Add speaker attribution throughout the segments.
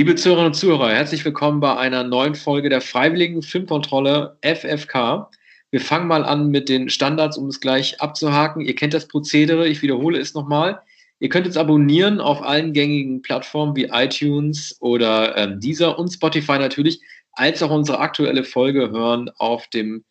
Speaker 1: Liebe Zuhörerinnen und Zuhörer, herzlich willkommen bei einer neuen Folge der Freiwilligen Filmkontrolle FFK. Wir fangen mal an mit den Standards, um es gleich abzuhaken. Ihr kennt das Prozedere, ich wiederhole es nochmal. Ihr könnt uns abonnieren auf allen gängigen Plattformen wie iTunes oder ähm, Deezer und Spotify natürlich, als auch unsere aktuelle Folge hören auf dem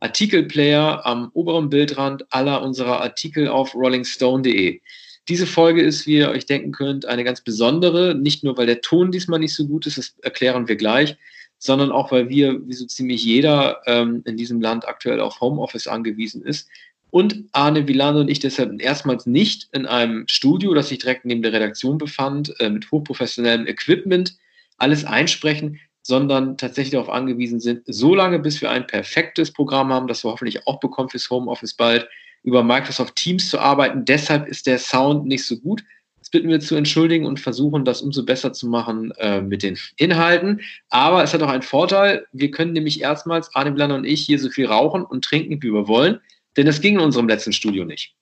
Speaker 1: Artikelplayer am oberen Bildrand aller unserer Artikel auf rollingstone.de. Diese Folge ist, wie ihr euch denken könnt, eine ganz besondere, nicht nur weil der Ton diesmal nicht so gut ist, das erklären wir gleich, sondern auch weil wir, wie so ziemlich jeder ähm, in diesem Land aktuell auf Homeoffice angewiesen ist. Und Arne Villano und ich deshalb erstmals nicht in einem Studio, das sich direkt neben der Redaktion befand, äh, mit hochprofessionellem Equipment alles einsprechen, sondern tatsächlich darauf angewiesen sind, so lange bis wir ein perfektes Programm haben, das wir hoffentlich auch bekommen fürs Homeoffice bald, über Microsoft Teams zu arbeiten. Deshalb ist der Sound nicht so gut. Das bitten wir zu entschuldigen und versuchen, das umso besser zu machen äh, mit den Inhalten. Aber es hat auch einen Vorteil. Wir können nämlich erstmals, Arne Blander und ich, hier so viel rauchen und trinken, wie wir wollen. Denn das ging in unserem letzten Studio nicht.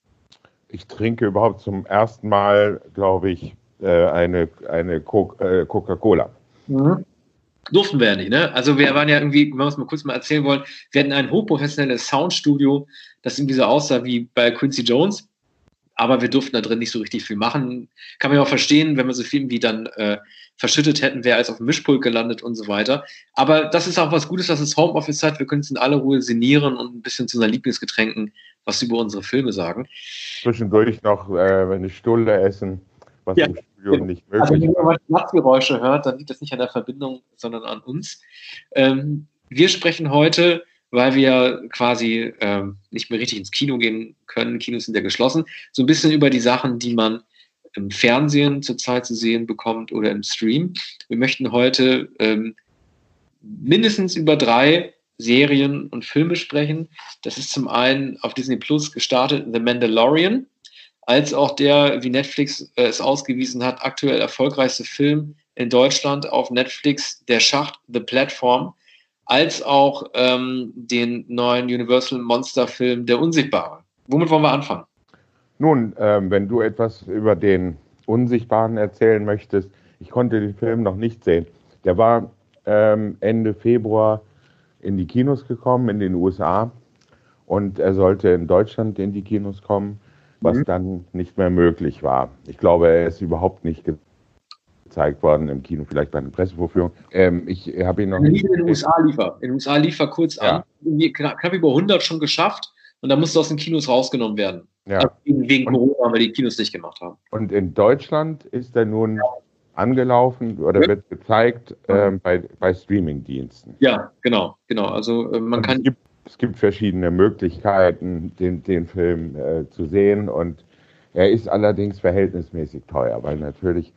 Speaker 2: Ich trinke überhaupt zum ersten Mal, glaube ich, äh, eine, eine äh, Coca-Cola. Mhm
Speaker 1: durften wir ja nicht, ne? Also wir waren ja irgendwie, wenn wir es mal kurz mal erzählen wollen, wir hatten ein hochprofessionelles Soundstudio, das irgendwie so aussah wie bei Quincy Jones, aber wir durften da drin nicht so richtig viel machen. Kann man ja auch verstehen, wenn wir so viel wie dann äh, verschüttet hätten, wäre als auf dem Mischpult gelandet und so weiter. Aber das ist auch was Gutes, dass es Homeoffice hat. Wir können es in aller Ruhe sinnieren und ein bisschen zu unseren Lieblingsgetränken was über unsere Filme sagen.
Speaker 2: Zwischendurch noch äh, eine Stulle essen was ja. im Studium nicht
Speaker 1: möglich. Also, wenn man Nachtgeräusche hört, dann liegt das nicht an der Verbindung, sondern an uns. Ähm, wir sprechen heute, weil wir quasi ähm, nicht mehr richtig ins Kino gehen können, Kinos sind ja geschlossen, so ein bisschen über die Sachen, die man im Fernsehen zurzeit zu sehen bekommt oder im Stream. Wir möchten heute ähm, mindestens über drei Serien und Filme sprechen. Das ist zum einen auf Disney Plus gestartet The Mandalorian als auch der, wie Netflix äh, es ausgewiesen hat, aktuell erfolgreichste Film in Deutschland auf Netflix, Der Schacht, The Platform, als auch ähm, den neuen Universal Monster Film Der Unsichtbare. Womit wollen wir anfangen?
Speaker 2: Nun, ähm, wenn du etwas über den Unsichtbaren erzählen möchtest, ich konnte den Film noch nicht sehen. Der war ähm, Ende Februar in die Kinos gekommen, in den USA. Und er sollte in Deutschland in die Kinos kommen was mhm. dann nicht mehr möglich war. Ich glaube, er ist überhaupt nicht gezeigt worden im Kino, vielleicht bei einer Pressevorführung. Ähm, ich habe ihn noch
Speaker 1: nicht. In den USA liefer. In den USA liefer kurz ja. an. Knapp, knapp über 100 schon geschafft und dann musste aus den Kinos rausgenommen werden.
Speaker 2: Ja. Also
Speaker 1: wegen, Corona, weil die Kinos nicht gemacht haben.
Speaker 2: Und in Deutschland ist er nun angelaufen oder ja. wird gezeigt ähm, bei, bei Streamingdiensten.
Speaker 1: Ja, genau, genau. Also äh, man und kann.
Speaker 2: Es gibt es gibt verschiedene Möglichkeiten, den, den Film äh, zu sehen und er ist allerdings verhältnismäßig teuer, weil natürlich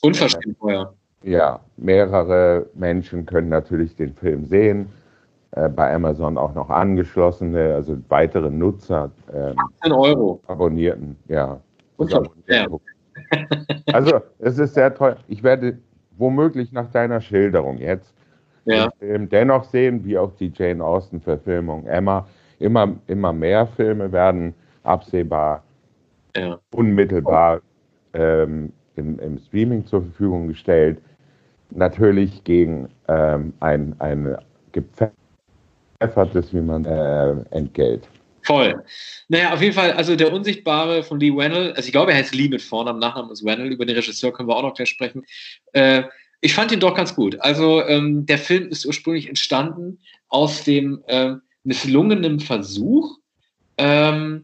Speaker 1: unverschämt äh, teuer.
Speaker 2: Ja, mehrere Menschen können natürlich den Film sehen. Äh, bei Amazon auch noch angeschlossene, also weitere Nutzer.
Speaker 1: Ähm, 18 Euro.
Speaker 2: Abonnierten, ja.
Speaker 1: Ja.
Speaker 2: Also, es ist sehr teuer. Ich werde womöglich nach deiner Schilderung jetzt
Speaker 1: ja.
Speaker 2: Film dennoch sehen, wie auch die Jane Austen-Verfilmung Emma. Immer, immer mehr Filme werden absehbar, ja. unmittelbar ähm, im, im, Streaming zur Verfügung gestellt. Natürlich gegen ähm, ein, ein gepfeffertes, wie man äh, Entgelt.
Speaker 1: Voll. Naja, auf jeden Fall, also der Unsichtbare von Lee Wennell, also ich glaube, er heißt Lee mit Vornamen, Nachnamen ist Wennell, über den Regisseur können wir auch noch gleich sprechen. Äh, ich fand ihn doch ganz gut. Also ähm, der Film ist ursprünglich entstanden aus dem äh, misslungenen Versuch, ähm,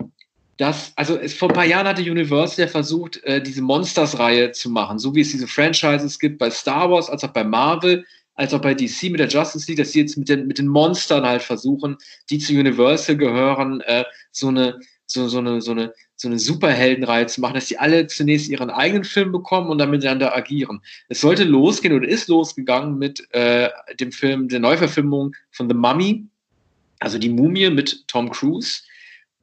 Speaker 1: dass, also es, vor ein paar Jahren hatte Universal ja versucht, äh, diese Monsters-Reihe zu machen, so wie es diese Franchises gibt bei Star Wars, als auch bei Marvel, als auch bei DC mit der Justice League, dass sie jetzt mit den, mit den Monstern halt versuchen, die zu Universal gehören, äh, so eine so, so, eine, so, eine, so eine Superheldenreihe zu machen, dass die alle zunächst ihren eigenen Film bekommen und dann miteinander agieren. Es sollte losgehen oder ist losgegangen mit äh, dem Film, der Neuverfilmung von The Mummy, also die Mumie mit Tom Cruise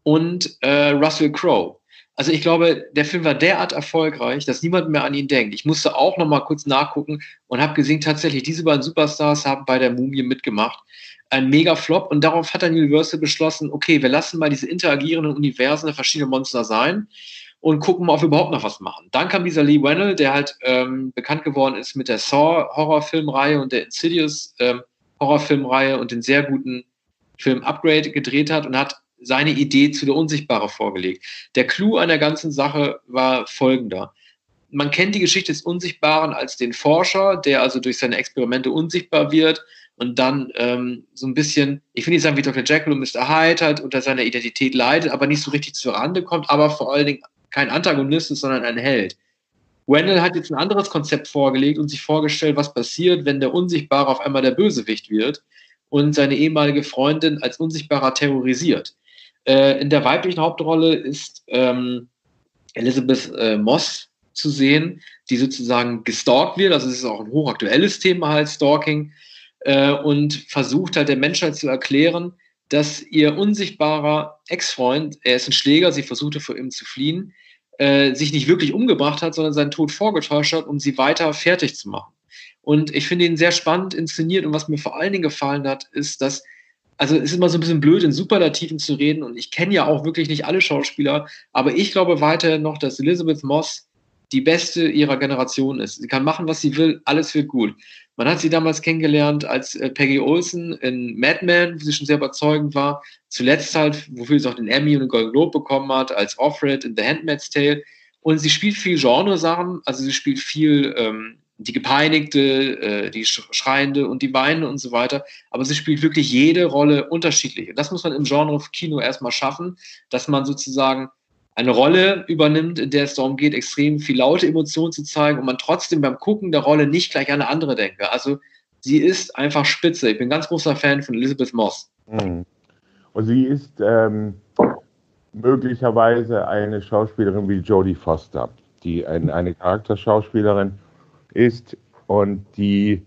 Speaker 1: und äh, Russell Crowe. Also ich glaube, der Film war derart erfolgreich, dass niemand mehr an ihn denkt. Ich musste auch noch mal kurz nachgucken und habe gesehen, tatsächlich, diese beiden Superstars haben bei der Mumie mitgemacht ein Mega-Flop und darauf hat dann Universal beschlossen, okay, wir lassen mal diese interagierenden Universen der verschiedenen Monster sein und gucken mal, ob wir überhaupt noch was machen. Dann kam dieser Lee Wennell, der halt ähm, bekannt geworden ist mit der Saw-Horrorfilmreihe und der Insidious ähm, und den sehr guten Film Upgrade gedreht hat und hat seine Idee zu der Unsichtbare vorgelegt. Der Clou an der ganzen Sache war folgender. Man kennt die Geschichte des Unsichtbaren als den Forscher, der also durch seine Experimente unsichtbar wird und dann ähm, so ein bisschen, ich will nicht sagen wie Dr. Jekyll und Mr. Hyde halt unter seiner Identität leidet, aber nicht so richtig zur Rande kommt, aber vor allen Dingen kein Antagonist ist, sondern ein Held. Wendell hat jetzt ein anderes Konzept vorgelegt und sich vorgestellt, was passiert, wenn der Unsichtbare auf einmal der Bösewicht wird und seine ehemalige Freundin als Unsichtbarer terrorisiert. Äh, in der weiblichen Hauptrolle ist ähm, Elizabeth äh, Moss zu sehen, die sozusagen gestalkt wird. Also es ist auch ein hochaktuelles Thema halt, Stalking. Äh, und versucht halt der Menschheit zu erklären, dass ihr unsichtbarer Ex-Freund, er ist ein Schläger, sie versuchte vor ihm zu fliehen, äh, sich nicht wirklich umgebracht hat, sondern seinen Tod vorgetäuscht hat, um sie weiter fertig zu machen. Und ich finde ihn sehr spannend inszeniert und was mir vor allen Dingen gefallen hat, ist, dass, also es ist immer so ein bisschen blöd, in Superlativen zu reden und ich kenne ja auch wirklich nicht alle Schauspieler, aber ich glaube weiterhin noch, dass Elizabeth Moss die beste ihrer Generation ist. Sie kann machen, was sie will, alles wird gut. Man hat sie damals kennengelernt als äh, Peggy Olsen in Mad Men, wo sie schon sehr überzeugend war. Zuletzt halt, wofür sie auch den Emmy und den Golden Globe bekommen hat, als Offred in The Handmaid's Tale. Und sie spielt viel Genresachen, also sie spielt viel ähm, die Gepeinigte, äh, die Schreiende und die Weinende und so weiter. Aber sie spielt wirklich jede Rolle unterschiedlich. Und das muss man im Genre Kino erstmal schaffen, dass man sozusagen eine Rolle übernimmt, in der es darum geht, extrem viel laute Emotionen zu zeigen und man trotzdem beim Gucken der Rolle nicht gleich an eine andere denke. Also sie ist einfach spitze. Ich bin ein ganz großer Fan von Elizabeth Moss.
Speaker 2: Mhm. Und sie ist ähm, möglicherweise eine Schauspielerin wie Jodie Foster, die ein, eine Charakterschauspielerin ist und die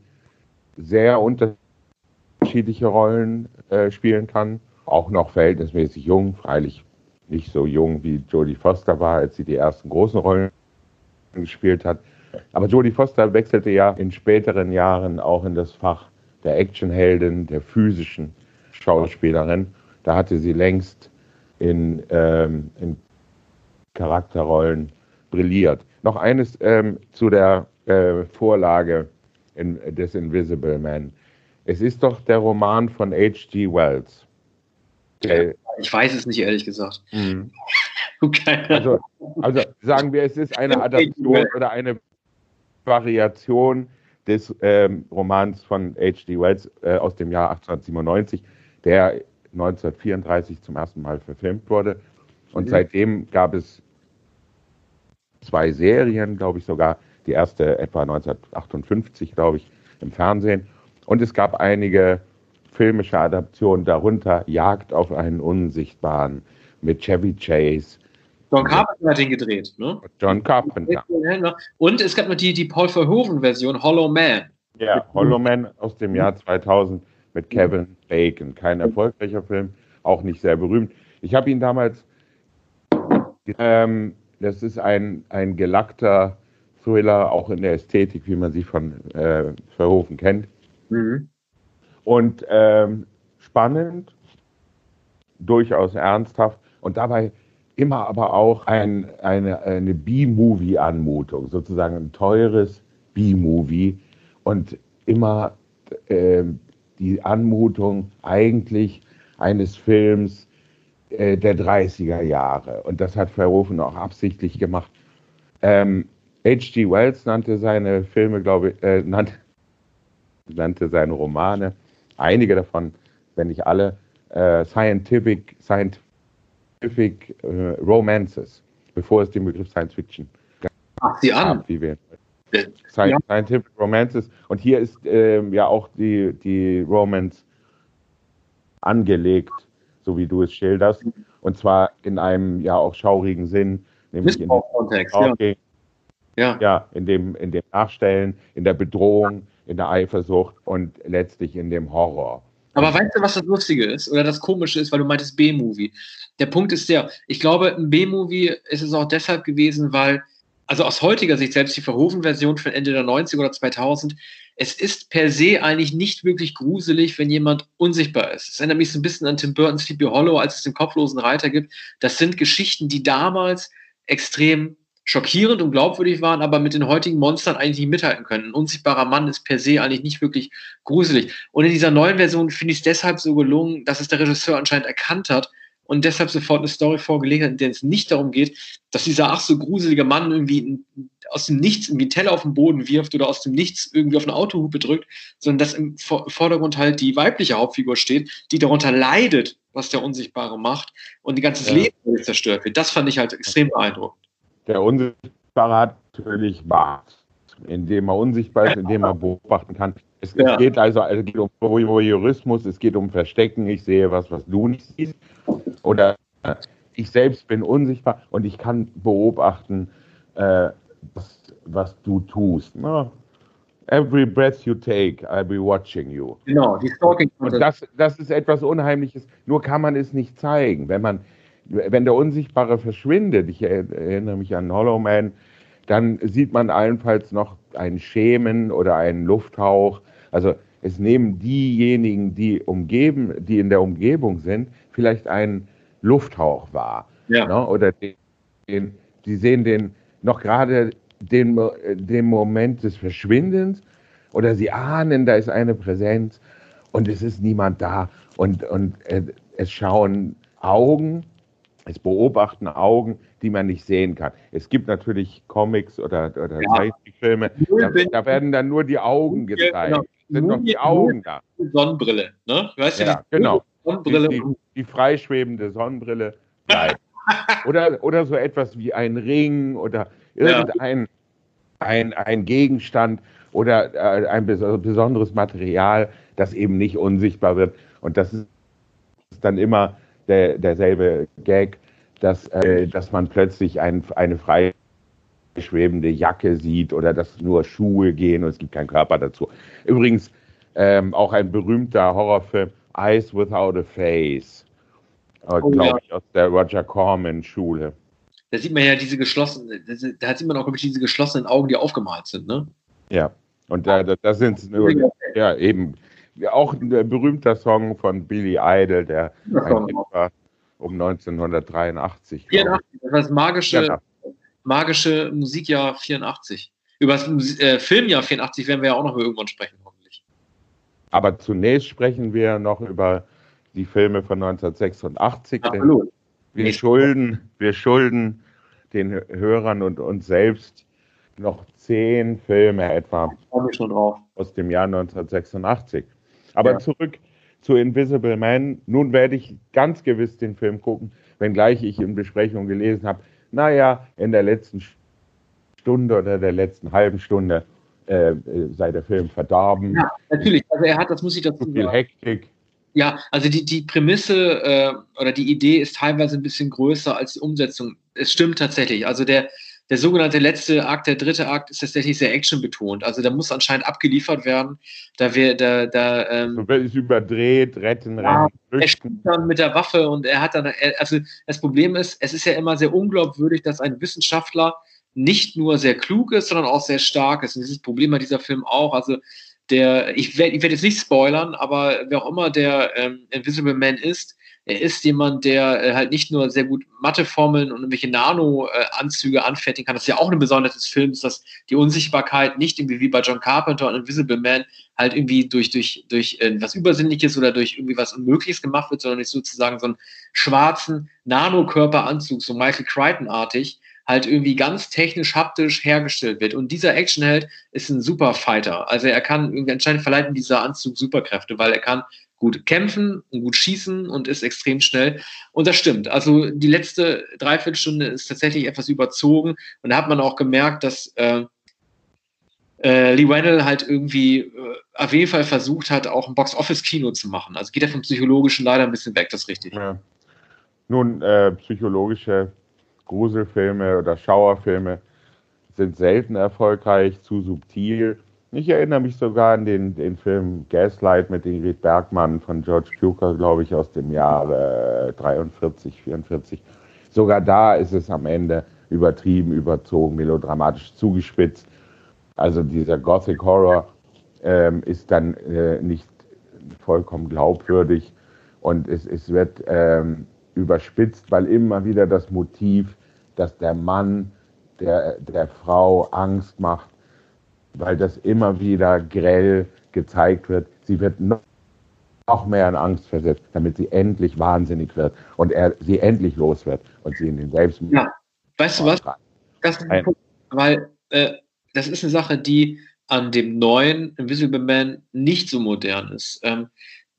Speaker 2: sehr unterschiedliche Rollen äh, spielen kann. Auch noch verhältnismäßig jung, freilich nicht so jung wie Jodie Foster war, als sie die ersten großen Rollen gespielt hat. Aber Jodie Foster wechselte ja in späteren Jahren auch in das Fach der Actionheldin, der physischen Schauspielerin. Da hatte sie längst in, ähm, in Charakterrollen brilliert. Noch eines ähm, zu der äh, Vorlage in, des Invisible Man. Es ist doch der Roman von H.G. Wells.
Speaker 1: Der, ich weiß es nicht, ehrlich gesagt. Mhm.
Speaker 2: Okay. Also, also, sagen wir, es ist eine Adaption oder eine Variation des ähm, Romans von H.G. Wells äh, aus dem Jahr 1897, der 1934 zum ersten Mal verfilmt wurde. Und mhm. seitdem gab es zwei Serien, glaube ich sogar. Die erste etwa 1958, glaube ich, im Fernsehen. Und es gab einige filmische Adaption, darunter Jagd auf einen Unsichtbaren mit Chevy Chase.
Speaker 1: John Carpenter hat ihn gedreht, ne?
Speaker 2: John Carpenter.
Speaker 1: Und es gab noch die, die Paul Verhoeven-Version, Hollow Man.
Speaker 2: Ja, Hollow Man aus dem Jahr 2000 mit Kevin Bacon. Kein erfolgreicher Film, auch nicht sehr berühmt. Ich habe ihn damals, ähm, das ist ein, ein gelackter Thriller, auch in der Ästhetik, wie man sie von äh, Verhoeven kennt. Mhm. Und ähm, spannend, durchaus ernsthaft und dabei immer aber auch ein, eine, eine B-Movie-Anmutung, sozusagen ein teures B-Movie und immer äh, die Anmutung eigentlich eines Films äh, der 30er Jahre. Und das hat Verhoeven auch absichtlich gemacht. Ähm, H.G. Wells nannte seine Filme, glaube ich, äh, nannte, nannte seine Romane einige davon, wenn nicht alle, äh, Scientific, Scientific äh, Romances, bevor es den Begriff Science Fiction
Speaker 1: Ach, die an.
Speaker 2: Wie wir, ja. Scientific Romances. Und hier ist ähm, ja auch die, die Romance angelegt, so wie du es schilderst. Und zwar in einem ja auch schaurigen Sinn, nämlich in Kontext, ja. Ja. ja, in dem, in dem Nachstellen, in der Bedrohung, in der Eifersucht und letztlich in dem Horror.
Speaker 1: Aber weißt du, was das Lustige ist oder das Komische ist, weil du meintest B-Movie. Der Punkt ist der, ich glaube, ein B-Movie ist es auch deshalb gewesen, weil, also aus heutiger Sicht, selbst die Verhoeven-Version von Ende der 90er oder 2000, es ist per se eigentlich nicht wirklich gruselig, wenn jemand unsichtbar ist. Es erinnert mich so ein bisschen an Tim Burton's Sleepy Hollow, als es den kopflosen Reiter gibt. Das sind Geschichten, die damals extrem schockierend und glaubwürdig waren, aber mit den heutigen Monstern eigentlich nicht mithalten können. Ein unsichtbarer Mann ist per se eigentlich nicht wirklich gruselig. Und in dieser neuen Version finde ich es deshalb so gelungen, dass es der Regisseur anscheinend erkannt hat und deshalb sofort eine Story vorgelegt hat, in der es nicht darum geht, dass dieser ach so gruselige Mann irgendwie aus dem Nichts irgendwie einen Teller auf den Boden wirft oder aus dem Nichts irgendwie auf eine Autohupe drückt, sondern dass im Vordergrund halt die weibliche Hauptfigur steht, die darunter leidet, was der Unsichtbare macht und die ganze ja. Leben zerstört wird. Das fand ich halt extrem beeindruckend.
Speaker 2: Der Unsichtbare hat natürlich Macht, indem er unsichtbar ist, indem er beobachten kann. Es, ja. es geht also, also geht um Voyeurismus, es geht um Verstecken. Ich sehe was, was du nicht siehst. Oder ich selbst bin unsichtbar und ich kann beobachten, äh, was, was, du tust. Na, every breath you take, I'll be watching you. Genau, die Stalking. Und das, das ist etwas Unheimliches. Nur kann man es nicht zeigen. Wenn man wenn der Unsichtbare verschwindet, ich erinnere mich an Hollow Man, dann sieht man allenfalls noch ein Schemen oder einen Lufthauch. Also es nehmen diejenigen, die umgeben, die in der Umgebung sind, vielleicht einen Lufthauch wahr. Ja. Ne? Oder den, den, die sehen den noch gerade den, den Moment des Verschwindens oder sie ahnen, da ist eine Präsenz und es ist niemand da und, und äh, es schauen Augen es beobachten Augen, die man nicht sehen kann. Es gibt natürlich Comics oder, oder ja. Zeichentrickfilme, da, da, werden dann nur die Augen gezeigt. Genau. Sind noch die Augen da.
Speaker 1: Sonnenbrille, ne?
Speaker 2: Weißt ja, du, genau. Sonnenbrille. Die, die, die, freischwebende Sonnenbrille bleibt. oder, oder so etwas wie ein Ring oder irgendein ja. ein, ein Gegenstand oder äh, ein besonderes Material, das eben nicht unsichtbar wird. Und das ist dann immer der, derselbe Gag, dass, äh, dass man plötzlich ein, eine frei schwebende Jacke sieht oder dass nur Schuhe gehen und es gibt keinen Körper dazu. Übrigens ähm, auch ein berühmter Horrorfilm, Eyes Without a Face, äh, oh, glaube ja. ich, aus der Roger Corman-Schule.
Speaker 1: Da sieht man ja diese geschlossenen, da sieht man auch, glaube ich, diese geschlossenen Augen, die aufgemalt sind, ne?
Speaker 2: Ja, und da, da, da sind ja eben auch ein berühmter Song von Billy Idol, der war um 1983.
Speaker 1: 84, das magische, ja. magische Musikjahr 84. Über das äh, Filmjahr 84 werden wir ja auch noch irgendwann sprechen, hoffentlich.
Speaker 2: Aber zunächst sprechen wir noch über die Filme von 1986. Absolut. Wir schulden, wir schulden den Hörern und uns selbst noch zehn Filme etwa aus dem Jahr 1986. Aber ja. zurück zu Invisible Man. Nun werde ich ganz gewiss den Film gucken, wenngleich ich in Besprechung gelesen habe, naja, in der letzten Stunde oder der letzten halben Stunde äh, äh, sei der Film verdorben. Ja,
Speaker 1: natürlich. Also er hat, das muss ich dazu
Speaker 2: sagen. Viel Hektik.
Speaker 1: Ja, also die, die Prämisse äh, oder die Idee ist teilweise ein bisschen größer als die Umsetzung. Es stimmt tatsächlich. Also der, der sogenannte letzte Akt, der dritte Akt, ist tatsächlich sehr actionbetont. Also da muss anscheinend abgeliefert werden. Da wir, da, da.
Speaker 2: Ähm, so ist überdreht, retten,
Speaker 1: ja, rennen. Er spielt dann mit der Waffe und er hat dann, also das Problem ist, es ist ja immer sehr unglaubwürdig, dass ein Wissenschaftler nicht nur sehr klug ist, sondern auch sehr stark ist. Und dieses Problem hat dieser Film auch. Also der, ich werde ich werd jetzt nicht spoilern, aber wer auch immer der ähm, Invisible Man ist, er ist jemand, der äh, halt nicht nur sehr gut Matheformeln und irgendwelche Nano-Anzüge anfertigen kann. Das ist ja auch eine Besonderheit des Films, dass die Unsichtbarkeit nicht irgendwie wie bei John Carpenter und Invisible Man halt irgendwie durch, durch, durch äh, was Übersinnliches oder durch irgendwie was Unmögliches gemacht wird, sondern nicht sozusagen so einen schwarzen Nanokörperanzug, so Michael Crichton-artig, halt irgendwie ganz technisch, haptisch hergestellt wird. Und dieser Actionheld ist ein super Fighter. Also er kann irgendwie anscheinend verleiht dieser Anzug Superkräfte, weil er kann gut kämpfen und gut schießen und ist extrem schnell. Und das stimmt. Also die letzte Dreiviertelstunde ist tatsächlich etwas überzogen. Und da hat man auch gemerkt, dass äh, äh, Lee Wannell halt irgendwie äh, auf jeden Fall versucht hat, auch ein Box-Office-Kino zu machen. Also geht er vom Psychologischen leider ein bisschen weg, das ist richtig. Ja.
Speaker 2: Nun, äh, psychologische Gruselfilme oder Schauerfilme sind selten erfolgreich, zu subtil. Ich erinnere mich sogar an den, den Film Gaslight mit Ingrid Bergmann von George Cukor, glaube ich, aus dem Jahre 43, 44. Sogar da ist es am Ende übertrieben, überzogen, melodramatisch zugespitzt. Also dieser Gothic Horror ähm, ist dann äh, nicht vollkommen glaubwürdig und es, es wird ähm, überspitzt, weil immer wieder das Motiv dass der Mann der, der Frau Angst macht, weil das immer wieder grell gezeigt wird. Sie wird noch noch mehr in Angst versetzt, damit sie endlich wahnsinnig wird und er sie endlich los wird und sie in den Selbstmord.
Speaker 1: Ja, weißt du was? Das ein Punkt, weil äh, das ist eine Sache, die an dem neuen Invisible Man nicht so modern ist. Ähm,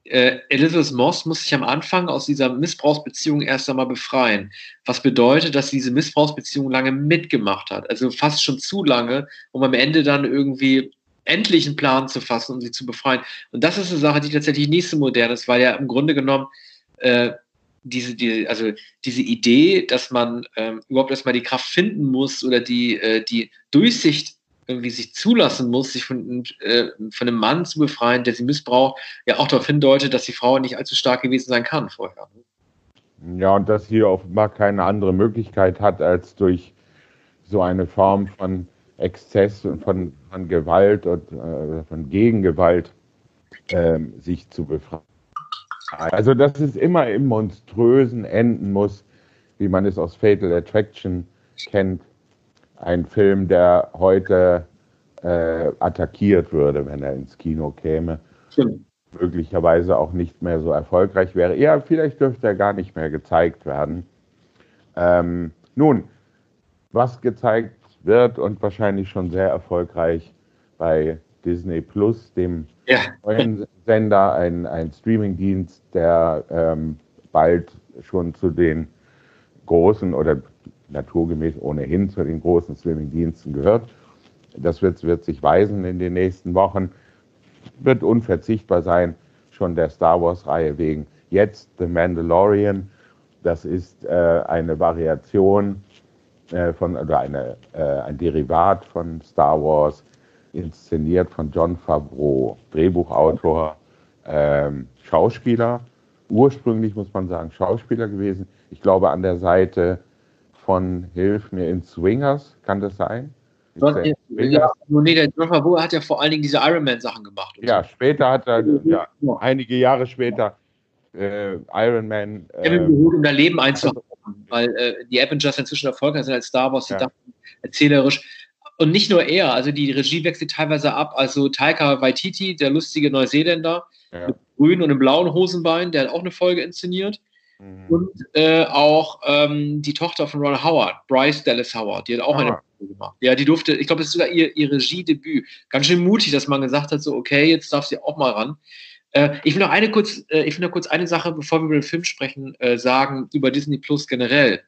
Speaker 1: äh, Elizabeth Moss muss sich am Anfang aus dieser Missbrauchsbeziehung erst einmal befreien. Was bedeutet, dass sie diese Missbrauchsbeziehung lange mitgemacht hat. Also fast schon zu lange, um am Ende dann irgendwie endlich einen Plan zu fassen, um sie zu befreien. Und das ist eine Sache, die tatsächlich nicht so modern ist, weil ja im Grunde genommen äh, diese, die, also diese Idee, dass man ähm, überhaupt erstmal die Kraft finden muss oder die, äh, die Durchsicht irgendwie sich zulassen muss, sich von, äh, von einem Mann zu befreien, der sie missbraucht, ja auch darauf hindeutet, dass die Frau nicht allzu stark gewesen sein kann vorher.
Speaker 2: Ja, und dass sie offenbar keine andere Möglichkeit hat, als durch so eine Form von Exzess und von, von Gewalt und äh, von Gegengewalt äh, sich zu befreien. Also, dass es immer im Monströsen enden muss, wie man es aus Fatal Attraction kennt. Ein Film, der heute äh, attackiert würde, wenn er ins Kino käme. Stimmt. Möglicherweise auch nicht mehr so erfolgreich wäre. Ja, vielleicht dürfte er gar nicht mehr gezeigt werden. Ähm, nun, was gezeigt wird und wahrscheinlich schon sehr erfolgreich bei Disney Plus, dem ja. neuen Sender, ein, ein Streamingdienst, der ähm, bald schon zu den großen oder naturgemäß ohnehin zu den großen Streamingdiensten gehört. Das wird, wird sich weisen in den nächsten Wochen. Wird unverzichtbar sein, schon der Star Wars-Reihe wegen. Jetzt The Mandalorian. Das ist äh, eine Variation äh, von, oder eine, äh, ein Derivat von Star Wars, inszeniert von John Favreau, Drehbuchautor, ähm, Schauspieler, ursprünglich muss man sagen Schauspieler gewesen. Ich glaube an der Seite von Hilf mir in Swingers, kann das sein?
Speaker 1: John, ja, nee, der John Favreau hat ja vor allen Dingen diese Iron Man Sachen gemacht.
Speaker 2: Ja, so. später hat er, ja, einige Jahre später äh, Iron Man.
Speaker 1: Äh, um da Leben einzuhalten weil äh, die Avengers inzwischen erfolgreich sind als Star Wars, die ja. dachten erzählerisch. Und nicht nur er, also die Regie wechselt teilweise ab. Also Taika Waititi, der lustige Neuseeländer, ja. mit grünen und einem blauen Hosenbein, der hat auch eine Folge inszeniert. Mhm. Und äh, auch ähm, die Tochter von Ron Howard, Bryce Dallas Howard, die hat auch ah. eine gemacht. Ja, die durfte, ich glaube, es ist sogar ihr, ihr Regiedebüt. Ganz schön mutig, dass man gesagt hat, so, okay, jetzt darf sie auch mal ran. Äh, ich will noch eine kurz, äh, ich will noch kurz eine Sache, bevor wir über den Film sprechen, äh, sagen über Disney Plus generell.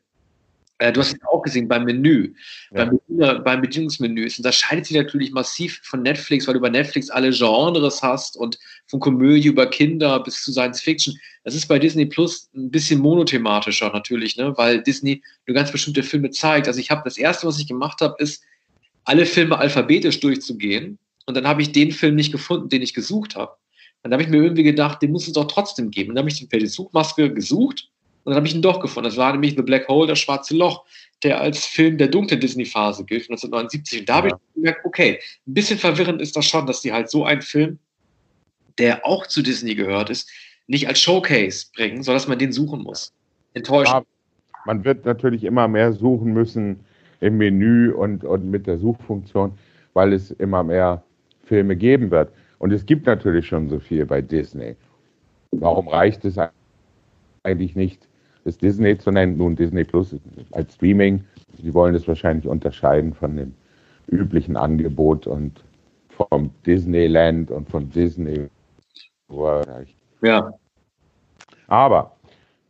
Speaker 1: Äh, du hast es auch gesehen beim Menü, ja. beim, Bediener, beim Bedienungsmenü. Es unterscheidet sich natürlich massiv von Netflix, weil du bei Netflix alle Genres hast und von Komödie über Kinder bis zu Science Fiction. Das ist bei Disney Plus ein bisschen monothematischer natürlich, ne? weil Disney nur ganz bestimmte Filme zeigt. Also ich habe das erste, was ich gemacht habe, ist alle Filme alphabetisch durchzugehen und dann habe ich den Film nicht gefunden, den ich gesucht habe. Dann habe ich mir irgendwie gedacht, den muss es doch trotzdem geben. Und dann habe ich per die Suchmaske gesucht und dann habe ich ihn doch gefunden. Das war nämlich The Black Hole, das schwarze Loch, der als Film der dunklen Disney-Phase gilt, 1979. Und da ja. habe ich gemerkt, okay, ein bisschen verwirrend ist das schon, dass die halt so einen Film, der auch zu Disney gehört ist, nicht als Showcase bringen, sondern dass man den suchen muss. Enttäuschend. Ja,
Speaker 2: man wird natürlich immer mehr suchen müssen im Menü und, und mit der Suchfunktion, weil es immer mehr Filme geben wird. Und es gibt natürlich schon so viel bei Disney. Warum reicht es eigentlich nicht, das Disney zu nennen? Nun, Disney Plus als Streaming. Sie wollen es wahrscheinlich unterscheiden von dem üblichen Angebot und vom Disneyland und von Disney.
Speaker 1: Ja.
Speaker 2: Aber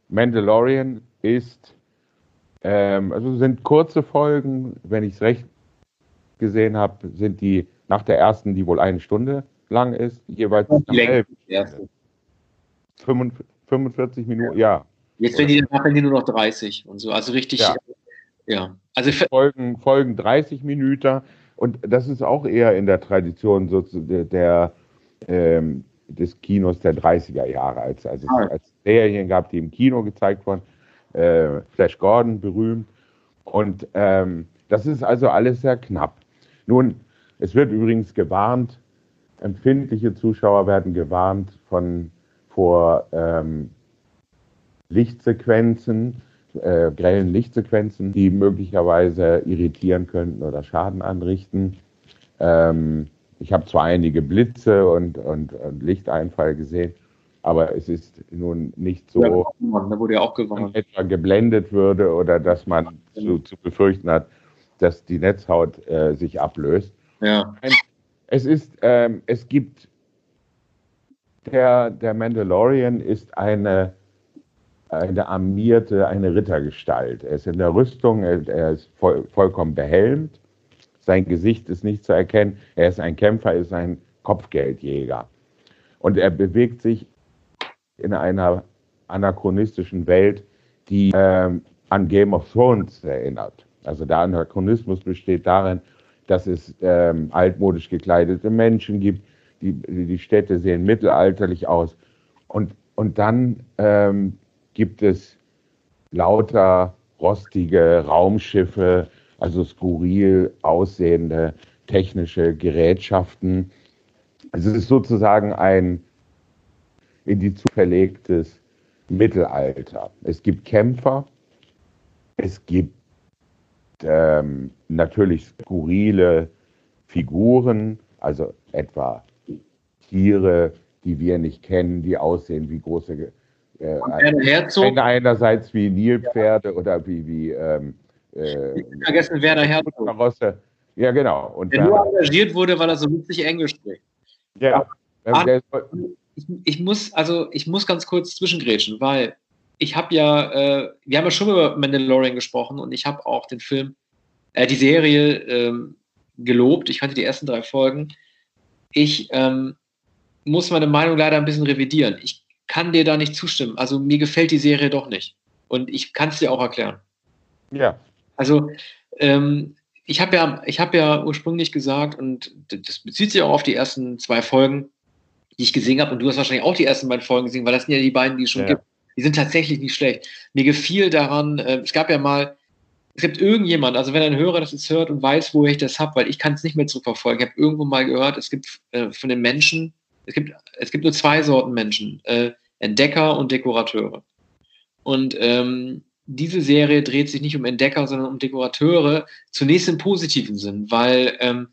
Speaker 2: Mandalorian ist, ähm, also sind kurze Folgen, wenn ich es recht gesehen habe, sind die nach der ersten, die wohl eine Stunde lang ist, jeweils
Speaker 1: Länge,
Speaker 2: 45 Minuten, ja.
Speaker 1: Jetzt werden die, machen die nur noch 30 und so, also richtig, ja. ja.
Speaker 2: Also Folgen, Folgen 30 Minuten und das ist auch eher in der Tradition so der, der ähm, des Kinos der 30er Jahre, als, als es ah. als Serien gab, die im Kino gezeigt wurden. Äh, Flash Gordon berühmt. Und ähm, das ist also alles sehr knapp. Nun, es wird übrigens gewarnt, empfindliche Zuschauer werden gewarnt von, vor ähm, Lichtsequenzen, äh, grellen Lichtsequenzen, die möglicherweise irritieren könnten oder Schaden anrichten. Ähm, ich habe zwar einige Blitze und, und, und, Lichteinfall gesehen, aber es ist nun nicht so, ja,
Speaker 1: da wurde ja auch gewarnt.
Speaker 2: etwa geblendet würde oder dass man zu, zu befürchten hat, dass die Netzhaut äh, sich ablöst.
Speaker 1: Ja.
Speaker 2: Es ist, ähm, es gibt der, der Mandalorian ist eine eine armierte, eine Rittergestalt. Er ist in der Rüstung, er, er ist voll, vollkommen behelmt, sein Gesicht ist nicht zu erkennen, er ist ein Kämpfer, er ist ein Kopfgeldjäger. Und er bewegt sich in einer anachronistischen Welt, die ähm, an Game of Thrones erinnert. Also der Anachronismus besteht darin, dass es ähm, altmodisch gekleidete Menschen gibt, die, die Städte sehen mittelalterlich aus. Und, und dann ähm, gibt es lauter rostige Raumschiffe, also skurril aussehende technische Gerätschaften. Es ist sozusagen ein in die verlegtes Mittelalter. Es gibt Kämpfer, es gibt ähm, natürlich skurrile Figuren, also etwa Tiere, die wir nicht kennen, die aussehen wie große
Speaker 1: äh, Herzog.
Speaker 2: Einerseits wie Nilpferde ja. oder wie, wie ähm,
Speaker 1: äh, vergessen Werner Herzog.
Speaker 2: Ja, genau.
Speaker 1: Und der nur engagiert wurde, weil er so witzig Englisch spricht.
Speaker 2: Ja.
Speaker 1: ja. Ich, ich, muss, also ich muss ganz kurz zwischengrätschen, weil ich habe ja, äh, wir haben ja schon über Mandalorian gesprochen und ich habe auch den Film, äh, die Serie ähm, gelobt. Ich kannte die ersten drei Folgen. Ich ähm, muss meine Meinung leider ein bisschen revidieren. Ich kann dir da nicht zustimmen. Also mir gefällt die Serie doch nicht. Und ich kann es dir auch erklären.
Speaker 2: Ja.
Speaker 1: Also ähm, ich habe ja, ich ja ursprünglich gesagt, und das bezieht sich auch auf die ersten zwei Folgen, die ich gesehen habe, und du hast wahrscheinlich auch die ersten beiden Folgen gesehen, weil das sind ja die beiden, die es schon ja. gibt. Die sind tatsächlich nicht schlecht. Mir gefiel daran, äh, es gab ja mal, es gibt irgendjemand, also wenn ein Hörer das jetzt hört und weiß, wo ich das habe, weil ich kann es nicht mehr zurückverfolgen. Ich habe irgendwo mal gehört, es gibt äh, von den Menschen, es gibt, es gibt nur zwei Sorten Menschen, äh, Entdecker und Dekorateure. Und ähm, diese Serie dreht sich nicht um Entdecker, sondern um Dekorateure, zunächst im positiven Sinn, weil ähm,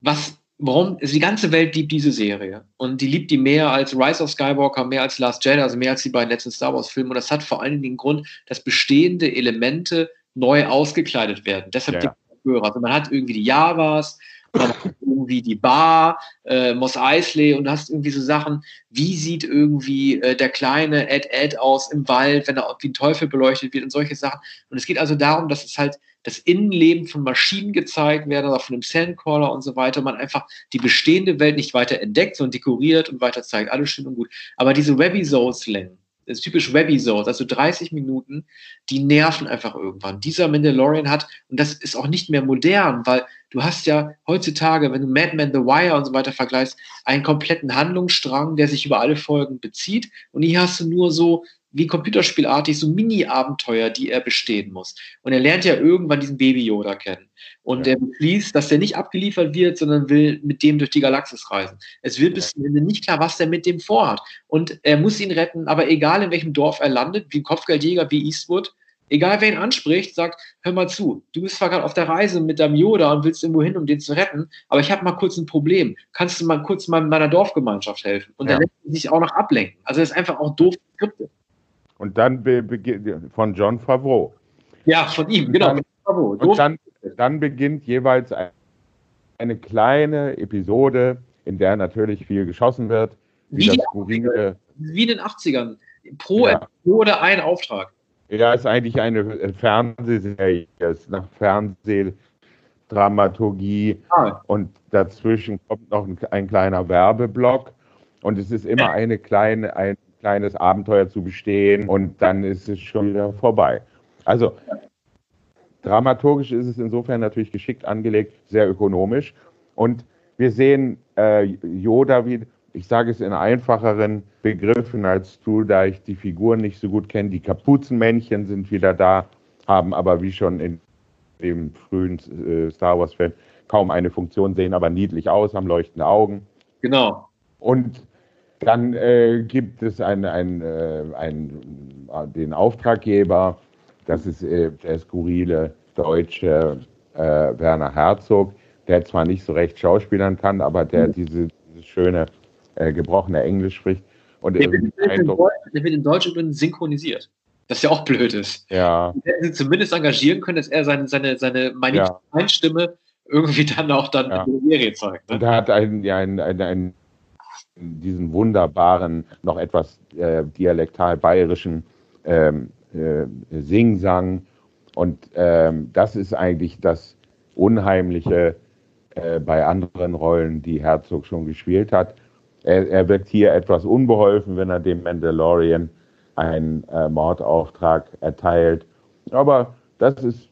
Speaker 1: was, warum, also die ganze Welt liebt diese Serie und die liebt die mehr als Rise of Skywalker, mehr als Last Jedi, also mehr als die beiden letzten Star Wars Filme und das hat vor allen Dingen den Grund, dass bestehende Elemente neu ausgekleidet werden. Deshalb ja. Dekorateure. Also man hat irgendwie die Javas, man hat irgendwie die Bar, äh, Moss Eisley und hast irgendwie so Sachen, wie sieht irgendwie äh, der kleine Ed Ed aus im Wald, wenn er wie ein Teufel beleuchtet wird und solche Sachen. Und es geht also darum, dass es halt das Innenleben von Maschinen gezeigt werden oder von einem Sandcaller und so weiter. Man einfach die bestehende Welt nicht weiter entdeckt, sondern dekoriert und weiter zeigt. Alles schön und gut. Aber diese Webisodes-Längen, das ist typisch Webisodes, also 30 Minuten, die nerven einfach irgendwann. Dieser Mandalorian hat, und das ist auch nicht mehr modern, weil du hast ja heutzutage, wenn du Mad Men, The Wire und so weiter vergleichst, einen kompletten Handlungsstrang, der sich über alle Folgen bezieht. Und hier hast du nur so wie computerspielartig so Mini-Abenteuer, die er bestehen muss. Und er lernt ja irgendwann diesen Baby-Yoda kennen. Und ja. er beschließt, dass der nicht abgeliefert wird, sondern will mit dem durch die Galaxis reisen. Es wird bis zum Ende nicht klar, was der mit dem vorhat. Und er muss ihn retten, aber egal in welchem Dorf er landet, wie ein Kopfgeldjäger wie Eastwood, egal wer ihn anspricht, sagt, hör mal zu, du bist zwar gerade auf der Reise mit deinem Yoda und willst irgendwo hin, um den zu retten, aber ich habe mal kurz ein Problem. Kannst du mal kurz mal meiner Dorfgemeinschaft helfen? Und ja. dann lässt sich auch noch ablenken. Also das ist einfach auch doof Skripte.
Speaker 2: Und dann von John Favreau.
Speaker 1: Ja, von ihm, genau.
Speaker 2: Und dann, und dann, dann beginnt jeweils eine kleine Episode, in der natürlich viel geschossen wird.
Speaker 1: Wie, wie, das skurrile, wie in den 80ern. Pro ja. Episode ein Auftrag.
Speaker 2: Ja, ist eigentlich eine Fernsehserie, ist nach Fernsehdramaturgie. Ah. und dazwischen kommt noch ein, ein, kleiner Werbeblock. Und es ist immer eine kleine, ein kleines Abenteuer zu bestehen. Und dann ist es schon wieder vorbei. Also dramaturgisch ist es insofern natürlich geschickt angelegt, sehr ökonomisch. Und wir sehen äh, Yoda wie ich sage es in einfacheren Begriffen als du, da ich die Figuren nicht so gut kenne. Die Kapuzenmännchen sind wieder da, haben aber wie schon in dem frühen äh, Star Wars-Film kaum eine Funktion, sehen aber niedlich aus, haben leuchtende Augen.
Speaker 1: Genau.
Speaker 2: Und dann äh, gibt es ein, ein, äh, ein, den Auftraggeber, das ist äh, der skurrile deutsche äh, Werner Herzog, der zwar nicht so recht schauspielern kann, aber der mhm. diese, dieses schöne äh, gebrochene Englisch spricht. Und
Speaker 1: der, wird, in Deutsch, der wird in Deutsch übrigens synchronisiert. Das ja auch blöd ist.
Speaker 2: Ja.
Speaker 1: Hätten sie zumindest engagieren können, dass er seine, seine, seine meine ja. Stimme irgendwie dann auch dann ja. in der Serie zeigt.
Speaker 2: Ne? Und er hat einen, ja, einen, einen, einen, diesen wunderbaren, noch etwas äh, dialektal bayerischen ähm, äh, Singsang. Und ähm, das ist eigentlich das Unheimliche äh, bei anderen Rollen, die Herzog schon gespielt hat. Er, er, wirkt hier etwas unbeholfen, wenn er dem Mandalorian einen äh, Mordauftrag erteilt. Aber das ist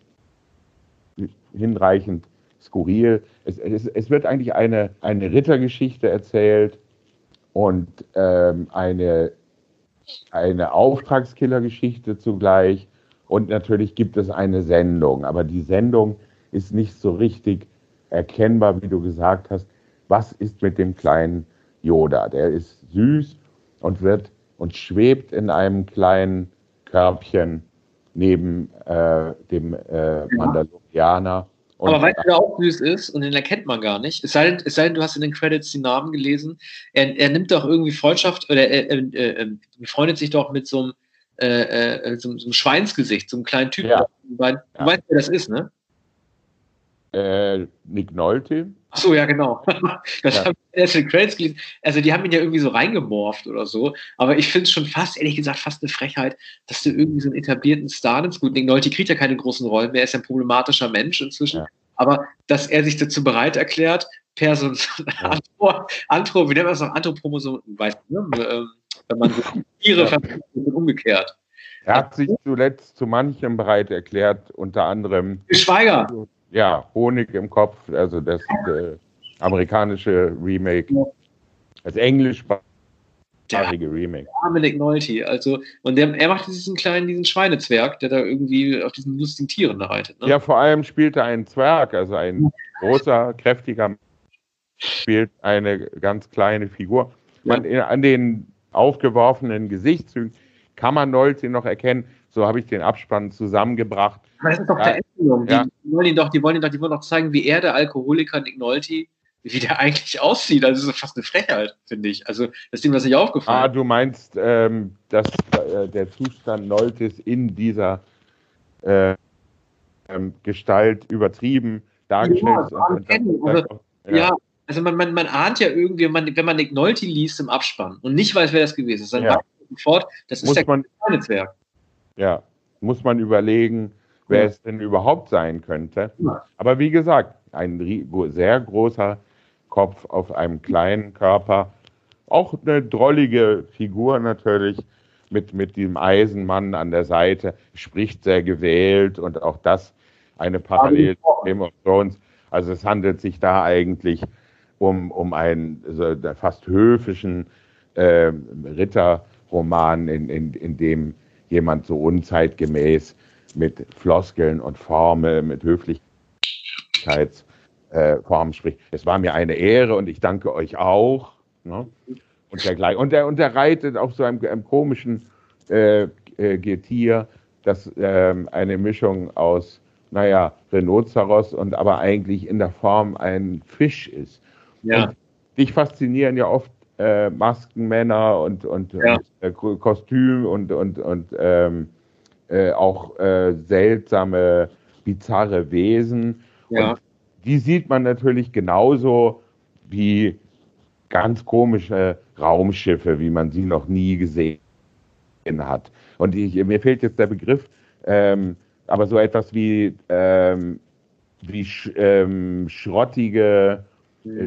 Speaker 2: hinreichend skurril. Es, es, es wird eigentlich eine, eine Rittergeschichte erzählt und ähm, eine, eine Auftragskillergeschichte zugleich. Und natürlich gibt es eine Sendung, aber die Sendung ist nicht so richtig erkennbar, wie du gesagt hast. Was ist mit dem kleinen Yoda? Der ist süß und wird und schwebt in einem kleinen Körbchen neben äh, dem äh, Mandalorianer.
Speaker 1: Und Aber weißt du, wer auch süß ist und den erkennt man gar nicht? Es sei denn, es sei denn du hast in den Credits die Namen gelesen. Er, er nimmt doch irgendwie Freundschaft oder er, er, er befreundet sich doch mit so einem, äh, äh, so, so einem Schweinsgesicht, so einem kleinen Typen. Ja. Du weißt, ja. wer das ist, ne?
Speaker 2: Äh, Nick Nolte.
Speaker 1: Ach so, ja, genau. Das ja. haben erst in Credits gelesen. Also, die haben ihn ja irgendwie so reingemorft oder so. Aber ich finde es schon fast, ehrlich gesagt, fast eine Frechheit, dass du irgendwie so einen etablierten Star nimmst. Gut, Nick Nolte kriegt ja keine großen Rollen mehr. Er ist ja ein problematischer Mensch inzwischen. Ja. Aber dass er sich dazu bereit erklärt, per so ein ja. Antro, wie nennt man das noch? Anthropomosom, weißt du, ne? Ähm, wenn man so Tiere ja. umgekehrt.
Speaker 2: Er hat sich zuletzt zu manchem bereit erklärt, unter anderem.
Speaker 1: Schweiger.
Speaker 2: Ja, Honig im Kopf, also das äh, amerikanische Remake, das englischsprachige Remake.
Speaker 1: Dominic Nolte, also, und der, er macht diesen kleinen, diesen Schweinezwerg, der da irgendwie auf diesen lustigen Tieren reitet.
Speaker 2: Ne? Ja, vor allem spielt er einen Zwerg, also ein großer, kräftiger spielt eine ganz kleine Figur. Man, ja. An den aufgeworfenen Gesichtszügen kann man Nolte noch erkennen. So habe ich den Abspann zusammengebracht.
Speaker 1: Das ist doch ja, der Endung. Ja. Die, wollen ihn doch, die wollen ihn doch, die wollen doch zeigen, wie er, der Alkoholiker Nick Nolte, wie der eigentlich aussieht. Also das ist fast eine Frechheit, finde ich. Also das ist ihm das nicht aufgefallen.
Speaker 2: Ah, du meinst, ähm, dass äh, der Zustand Noltes in dieser äh, ähm, Gestalt übertrieben dargestellt ja, ist.
Speaker 1: Also, ja. ja. also man, man, man ahnt ja irgendwie, man, wenn man Nick Nolte liest im Abspann und nicht weiß, wer das gewesen ist, dann ja. sofort, das ist
Speaker 2: muss der Netzwerk. Ja, muss man überlegen, wer ja. es denn überhaupt sein könnte. Ja. Aber wie gesagt, ein sehr großer Kopf auf einem kleinen Körper. Auch eine drollige Figur natürlich mit, mit dem Eisenmann an der Seite, spricht sehr gewählt und auch das eine Parallel zu Game of Thrones. Also es handelt sich da eigentlich um, um einen so fast höfischen äh, Ritterroman, in, in, in dem jemand so unzeitgemäß mit Floskeln und Formeln, mit Höflichkeitsformen äh, spricht. Es war mir eine Ehre und ich danke euch auch. Ne? Und, dergleichen. Und, der, und der reitet auf so einem, einem komischen äh, äh, Getier, das ähm, eine Mischung aus, naja, Rhinoceros und aber eigentlich in der Form ein Fisch ist. Ja. Und dich faszinieren ja oft äh, Maskenmänner und, und, ja. und äh, Kostüm und, und, und ähm, äh, auch äh, seltsame, bizarre Wesen. Ja. Und die sieht man natürlich genauso wie ganz komische Raumschiffe, wie man sie noch nie gesehen hat. Und ich, mir fehlt jetzt der Begriff, ähm, aber so etwas wie, ähm, wie sch, ähm, schrottige.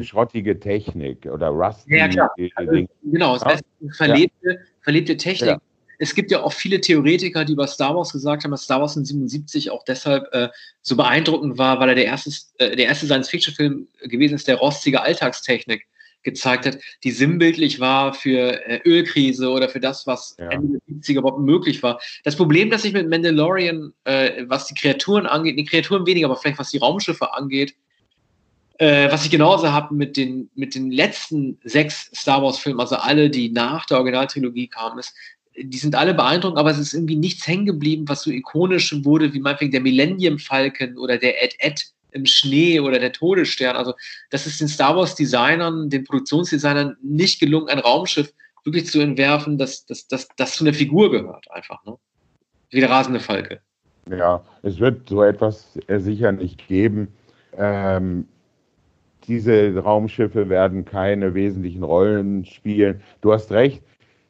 Speaker 2: Schrottige Technik oder rusty.
Speaker 1: Ja, klar. Also, genau, das heißt verlebte, ja. verlebte Technik. Ja. Es gibt ja auch viele Theoretiker, die über Star Wars gesagt haben, dass Star Wars in 77 auch deshalb äh, so beeindruckend war, weil er der erste, äh, der erste Science-Fiction-Film gewesen ist, der rostige Alltagstechnik gezeigt hat, die sinnbildlich war für äh, Ölkrise oder für das, was ja. Ende der 70er überhaupt möglich war. Das Problem, das ich mit Mandalorian, äh, was die Kreaturen angeht, die Kreaturen weniger, aber vielleicht was die Raumschiffe angeht, äh, was ich genauso habe mit den, mit den letzten sechs Star Wars-Filmen, also alle, die nach der Originaltrilogie kamen, ist, die sind alle beeindruckend, aber es ist irgendwie nichts hängen geblieben, was so ikonisch wurde, wie meinetwegen der Millennium Falcon oder der Ed Ed im Schnee oder der Todesstern. Also das ist den Star Wars Designern, den Produktionsdesignern nicht gelungen, ein Raumschiff wirklich zu entwerfen, das, das, das, das zu einer Figur gehört einfach. Ne? Wie der rasende Falke.
Speaker 2: Ja, es wird so etwas sicher nicht geben. Ähm, diese Raumschiffe werden keine wesentlichen Rollen spielen. Du hast recht,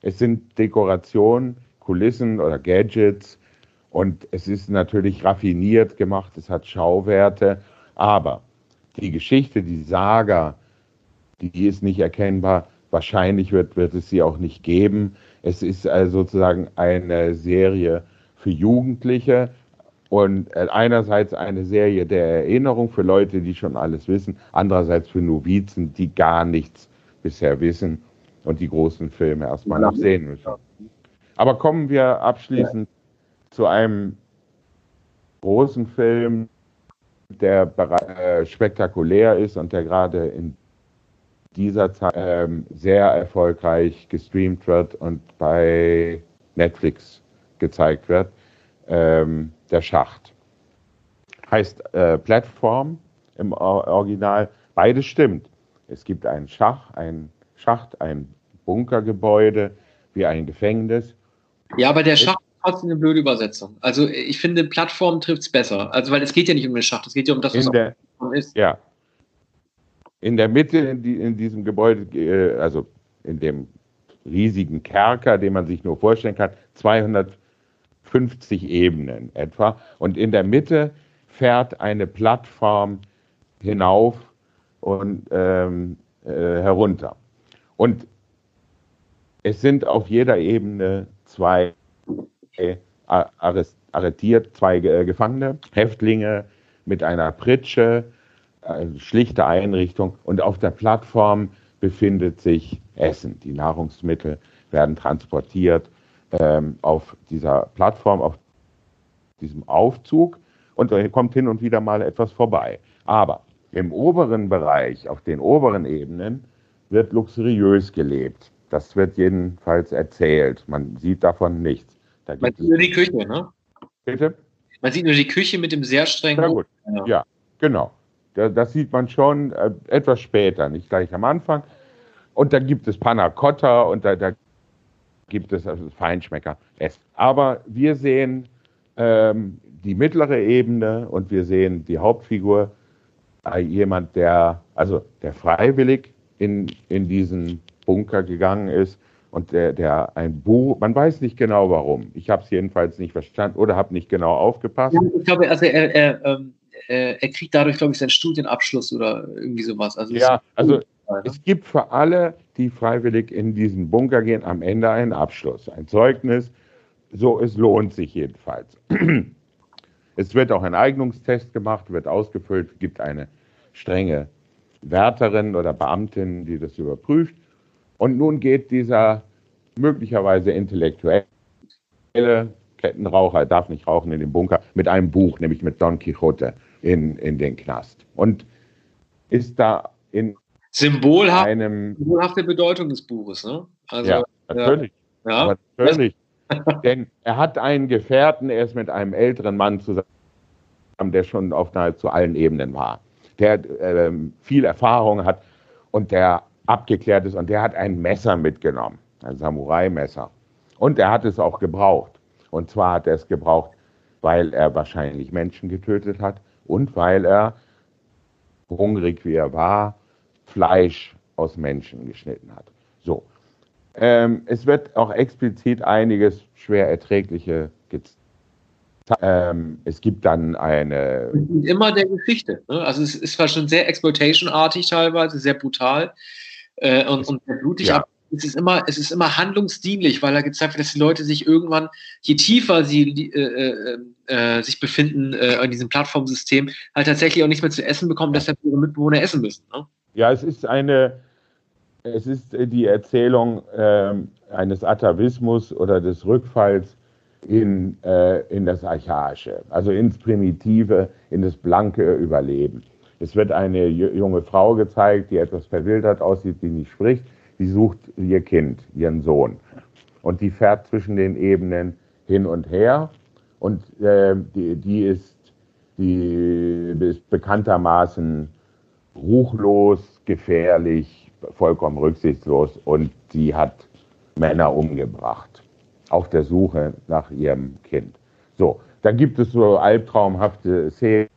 Speaker 2: es sind Dekorationen, Kulissen oder Gadgets und es ist natürlich raffiniert gemacht, es hat Schauwerte, aber die Geschichte, die Saga, die ist nicht erkennbar. Wahrscheinlich wird, wird es sie auch nicht geben. Es ist also sozusagen eine Serie für Jugendliche und äh, einerseits eine Serie der Erinnerung für Leute, die schon alles wissen, andererseits für Novizen, die gar nichts bisher wissen und die großen Filme erstmal noch sehen müssen. Aber kommen wir abschließend zu einem großen Film, der äh, spektakulär ist und der gerade in dieser Zeit ähm, sehr erfolgreich gestreamt wird und bei Netflix gezeigt wird. Ähm, der Schacht. Heißt äh, Plattform im Original. Beides stimmt. Es gibt einen Schach, ein Schacht, ein Bunkergebäude, wie ein Gefängnis.
Speaker 1: Ja, aber der Schacht ist trotzdem eine blöde Übersetzung. Also ich finde, Plattform trifft es besser. Also weil es geht ja nicht um den Schacht, es geht ja um das,
Speaker 2: was in der, ist. Ja. In der Mitte in, die, in diesem Gebäude, äh, also in dem riesigen Kerker, den man sich nur vorstellen kann, 200 50 Ebenen etwa. Und in der Mitte fährt eine Plattform hinauf und ähm, äh, herunter. Und es sind auf jeder Ebene zwei äh, arretiert, zwei äh, Gefangene, Häftlinge mit einer Pritsche, äh, schlichte Einrichtung. Und auf der Plattform befindet sich Essen. Die Nahrungsmittel werden transportiert ähm, auf dieser Plattform, auf diesem Aufzug und da kommt hin und wieder mal etwas vorbei. Aber im oberen Bereich, auf den oberen Ebenen, wird luxuriös gelebt. Das wird jedenfalls erzählt. Man sieht davon nichts.
Speaker 1: Da Man sieht nur die Küche, ne?
Speaker 2: Bitte?
Speaker 1: Man sieht nur die Küche mit dem sehr strengen.
Speaker 2: Ja, gut. Ja, ja genau. Das, das, sieht man schon äh, etwas später, nicht gleich am Anfang. Und da gibt es Panna Cotta und da, da gibt es also Feinschmecker. Aber wir sehen ähm, die mittlere Ebene und wir sehen die Hauptfigur, äh, jemand, der, also der freiwillig in, in diesen Bunker gegangen ist und der, der ein Buch, man weiß nicht genau warum. Ich habe es jedenfalls nicht verstanden oder habe nicht genau aufgepasst. Ja,
Speaker 1: ich glaube, also er, er, ähm, er, kriegt dadurch, glaube ich, seinen Studienabschluss oder irgendwie sowas.
Speaker 2: Also ja, also es gibt für alle, die freiwillig in diesen Bunker gehen, am Ende einen Abschluss, ein Zeugnis. So, es lohnt sich jedenfalls. Es wird auch ein Eignungstest gemacht, wird ausgefüllt, gibt eine strenge Wärterin oder Beamtin, die das überprüft. Und nun geht dieser möglicherweise intellektuelle Kettenraucher, darf nicht rauchen in den Bunker, mit einem Buch, nämlich mit Don Quixote, in, in den Knast. Und ist da in
Speaker 1: Symbolhaft, einem, symbolhafte Bedeutung des Buches, ne?
Speaker 2: Also, ja, natürlich. Ja. natürlich. Denn er hat einen Gefährten, er ist mit einem älteren Mann zusammen, der schon auf nahezu allen Ebenen war, der ähm, viel Erfahrung hat und der abgeklärt ist und der hat ein Messer mitgenommen, ein Samurai-Messer. Und er hat es auch gebraucht. Und zwar hat er es gebraucht, weil er wahrscheinlich Menschen getötet hat und weil er, hungrig wie er war, Fleisch aus Menschen geschnitten hat. So. Ähm, es wird auch explizit einiges schwer erträgliche gezeigt. Ähm, es gibt dann eine.
Speaker 1: Immer der Geschichte. Ne? Also es ist zwar schon sehr exploitation-artig teilweise, sehr brutal äh, und, und sehr blutig, ja. aber es ist immer, es ist immer handlungsdienlich, weil er gezeigt wird, dass die Leute sich irgendwann, je tiefer sie äh, äh, äh, sich befinden äh, in diesem Plattformsystem, halt tatsächlich auch nichts mehr zu essen bekommen, deshalb ihre Mitbewohner essen müssen. Ne?
Speaker 2: Ja, es ist eine, es ist die Erzählung äh, eines Atavismus oder des Rückfalls in, äh, in das Archaische, also ins Primitive, in das blanke Überleben. Es wird eine junge Frau gezeigt, die etwas verwildert aussieht, die nicht spricht. Die sucht ihr Kind, ihren Sohn. und die fährt zwischen den Ebenen hin und her und äh, die, die, ist, die ist bekanntermaßen ruchlos, gefährlich, vollkommen rücksichtslos und die hat Männer umgebracht auf der Suche nach ihrem Kind. So, dann gibt es so albtraumhafte Szenen,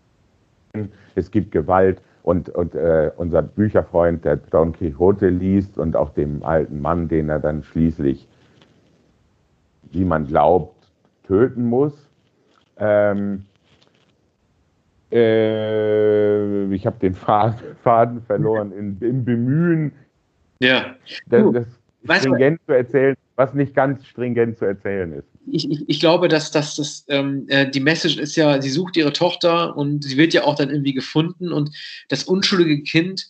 Speaker 2: es gibt Gewalt und, und äh, unser Bücherfreund, der Don Quixote liest und auch dem alten Mann, den er dann schließlich, wie man glaubt, töten muss. Ähm, äh, ich habe den Faden, Faden verloren in, im Bemühen,
Speaker 1: ja.
Speaker 2: das, das stringent zu erzählen, was nicht ganz stringent zu erzählen ist.
Speaker 1: Ich, ich, ich glaube, dass, dass das, ähm, äh, die Message ist ja, sie sucht ihre Tochter und sie wird ja auch dann irgendwie gefunden und das unschuldige Kind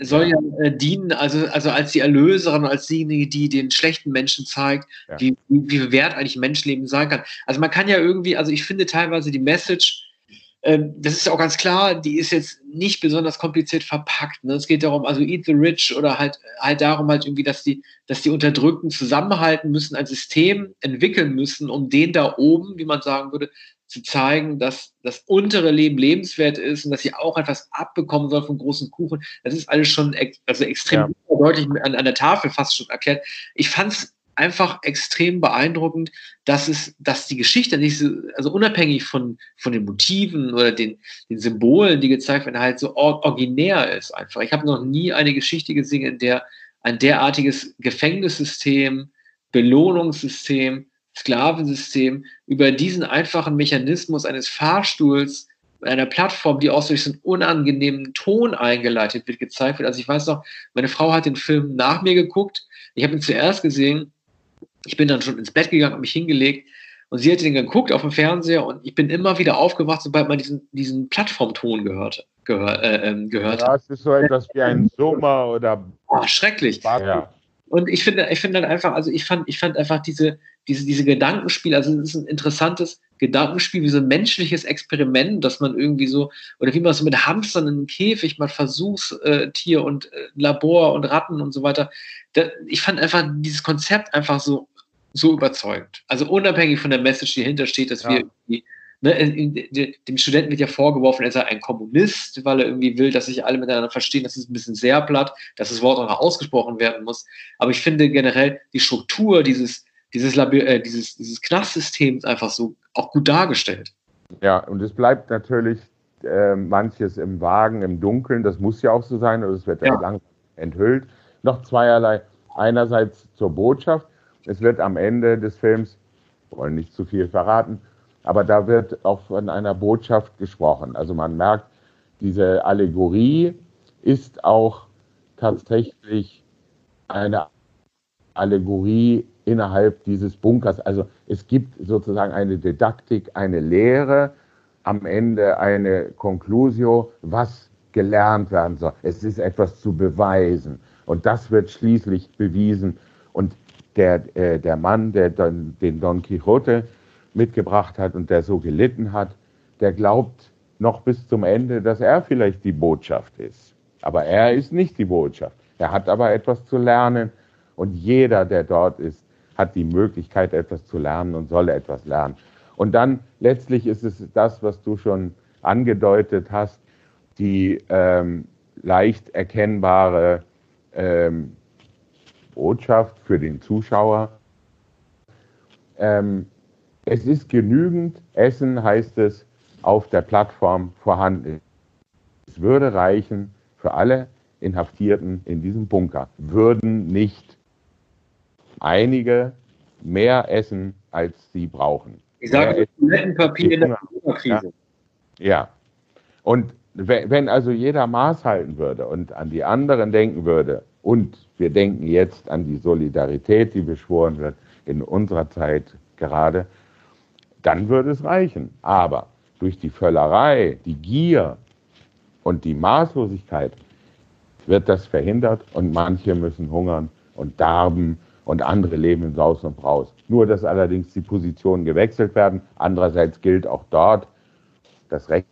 Speaker 1: soll ja, ja äh, dienen, also, also als die Erlöserin, als diejenige, die den schlechten Menschen zeigt, ja. wie, wie wert eigentlich Menschenleben sein kann. Also man kann ja irgendwie, also ich finde teilweise die Message, das ist auch ganz klar, die ist jetzt nicht besonders kompliziert verpackt. Ne? Es geht darum, also Eat the Rich oder halt, halt darum halt irgendwie, dass die, dass die Unterdrückten zusammenhalten müssen, ein System entwickeln müssen, um den da oben, wie man sagen würde, zu zeigen, dass das untere Leben lebenswert ist und dass sie auch etwas abbekommen soll vom großen Kuchen. Das ist alles schon ex also extrem ja. deutlich an, an der Tafel fast schon erklärt. Ich fand es einfach extrem beeindruckend, dass es, dass die Geschichte nicht so, also unabhängig von, von den Motiven oder den, den Symbolen, die gezeigt werden, halt so originär ist einfach. Ich habe noch nie eine Geschichte gesehen, in der ein derartiges Gefängnissystem, Belohnungssystem, Sklavensystem über diesen einfachen Mechanismus eines Fahrstuhls einer Plattform, die auch durch so einen unangenehmen Ton eingeleitet wird, gezeigt wird. Also ich weiß noch, meine Frau hat den Film nach mir geguckt. Ich habe ihn zuerst gesehen ich bin dann schon ins Bett gegangen, habe mich hingelegt und sie hat den geguckt auf dem Fernseher und ich bin immer wieder aufgewacht, sobald man diesen, diesen Plattformton gehört, gehör, äh, ähm, gehört
Speaker 2: ja, es ist so etwas wie ein Sommer oder.
Speaker 1: Oh, schrecklich. Ja. Und ich finde, ich finde dann einfach, also ich fand, ich fand einfach diese, diese, diese Gedankenspiele, also es ist ein interessantes Gedankenspiel, wie so ein menschliches Experiment, dass man irgendwie so, oder wie man so mit Hamstern in einem Käfig, mal Versuchstier äh, und äh, Labor und Ratten und so weiter. Ich fand einfach dieses Konzept einfach so so überzeugend. Also unabhängig von der Message, die dahinter steht, dass ja. wir irgendwie, ne, dem Studenten wird ja vorgeworfen, er sei ein Kommunist, weil er irgendwie will, dass sich alle miteinander verstehen. Das ist ein bisschen sehr platt, dass das Wort auch noch ausgesprochen werden muss. Aber ich finde generell die Struktur dieses, dieses, äh, dieses, dieses Knastsystems einfach so auch gut dargestellt.
Speaker 2: Ja, und es bleibt natürlich äh, manches im Wagen, im Dunkeln. Das muss ja auch so sein, oder es wird ja langsam enthüllt. Noch zweierlei. Einerseits zur Botschaft es wird am Ende des Films, wollen nicht zu viel verraten, aber da wird auch von einer Botschaft gesprochen. Also man merkt, diese Allegorie ist auch tatsächlich eine Allegorie innerhalb dieses Bunkers. Also es gibt sozusagen eine Didaktik, eine Lehre, am Ende eine Conclusio, was gelernt werden soll. Es ist etwas zu beweisen. Und das wird schließlich bewiesen. Und der, äh, der Mann, der don, den Don Quixote mitgebracht hat und der so gelitten hat, der glaubt noch bis zum Ende, dass er vielleicht die Botschaft ist. Aber er ist nicht die Botschaft. Er hat aber etwas zu lernen und jeder, der dort ist, hat die Möglichkeit, etwas zu lernen und soll etwas lernen. Und dann letztlich ist es das, was du schon angedeutet hast, die ähm, leicht erkennbare ähm, Botschaft für den Zuschauer. Ähm, es ist genügend Essen, heißt es, auf der Plattform vorhanden. Es würde reichen für alle Inhaftierten in diesem Bunker. Würden nicht einige mehr essen, als sie brauchen.
Speaker 1: Ich sage Toilettenpapier in der
Speaker 2: Corona-Krise. Ja. ja. Und wenn also jeder Maß halten würde und an die anderen denken würde, und wir denken jetzt an die Solidarität, die beschworen wird in unserer Zeit gerade, dann würde es reichen. Aber durch die Völlerei, die Gier und die Maßlosigkeit wird das verhindert und manche müssen hungern und darben und andere leben in Saus und Braus. Nur, dass allerdings die Positionen gewechselt werden. Andererseits gilt auch dort das Recht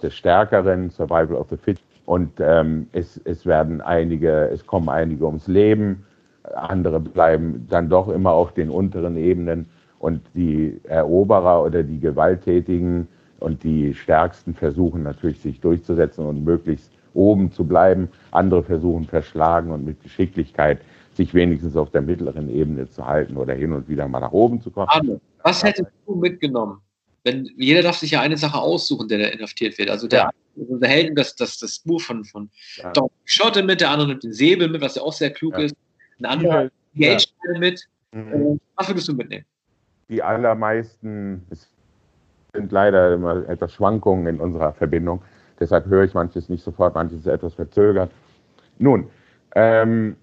Speaker 2: des Stärkeren, Survival of the Fit. Und ähm, es, es werden einige, es kommen einige ums Leben. andere bleiben dann doch immer auf den unteren Ebenen und die Eroberer oder die Gewalttätigen und die Stärksten versuchen natürlich sich durchzusetzen und möglichst oben zu bleiben. Andere versuchen verschlagen und mit Geschicklichkeit sich wenigstens auf der mittleren Ebene zu halten oder hin und wieder mal nach oben zu kommen.
Speaker 1: Arne, was hättest du mitgenommen? Wenn, jeder darf sich ja eine Sache aussuchen, der da inhaftiert wird. Also der, ja. Unser Helden, das, das, das Buch von, von ja. Don Quixote mit, der andere nimmt den Säbel mit, was ja auch sehr klug ja. ist. Ein anderer die Geldsteine mit. Mhm. Äh, was würdest du mitnehmen?
Speaker 2: Die allermeisten sind leider immer etwas Schwankungen in unserer Verbindung. Deshalb höre ich manches nicht sofort, manches etwas verzögert. Nun, ähm,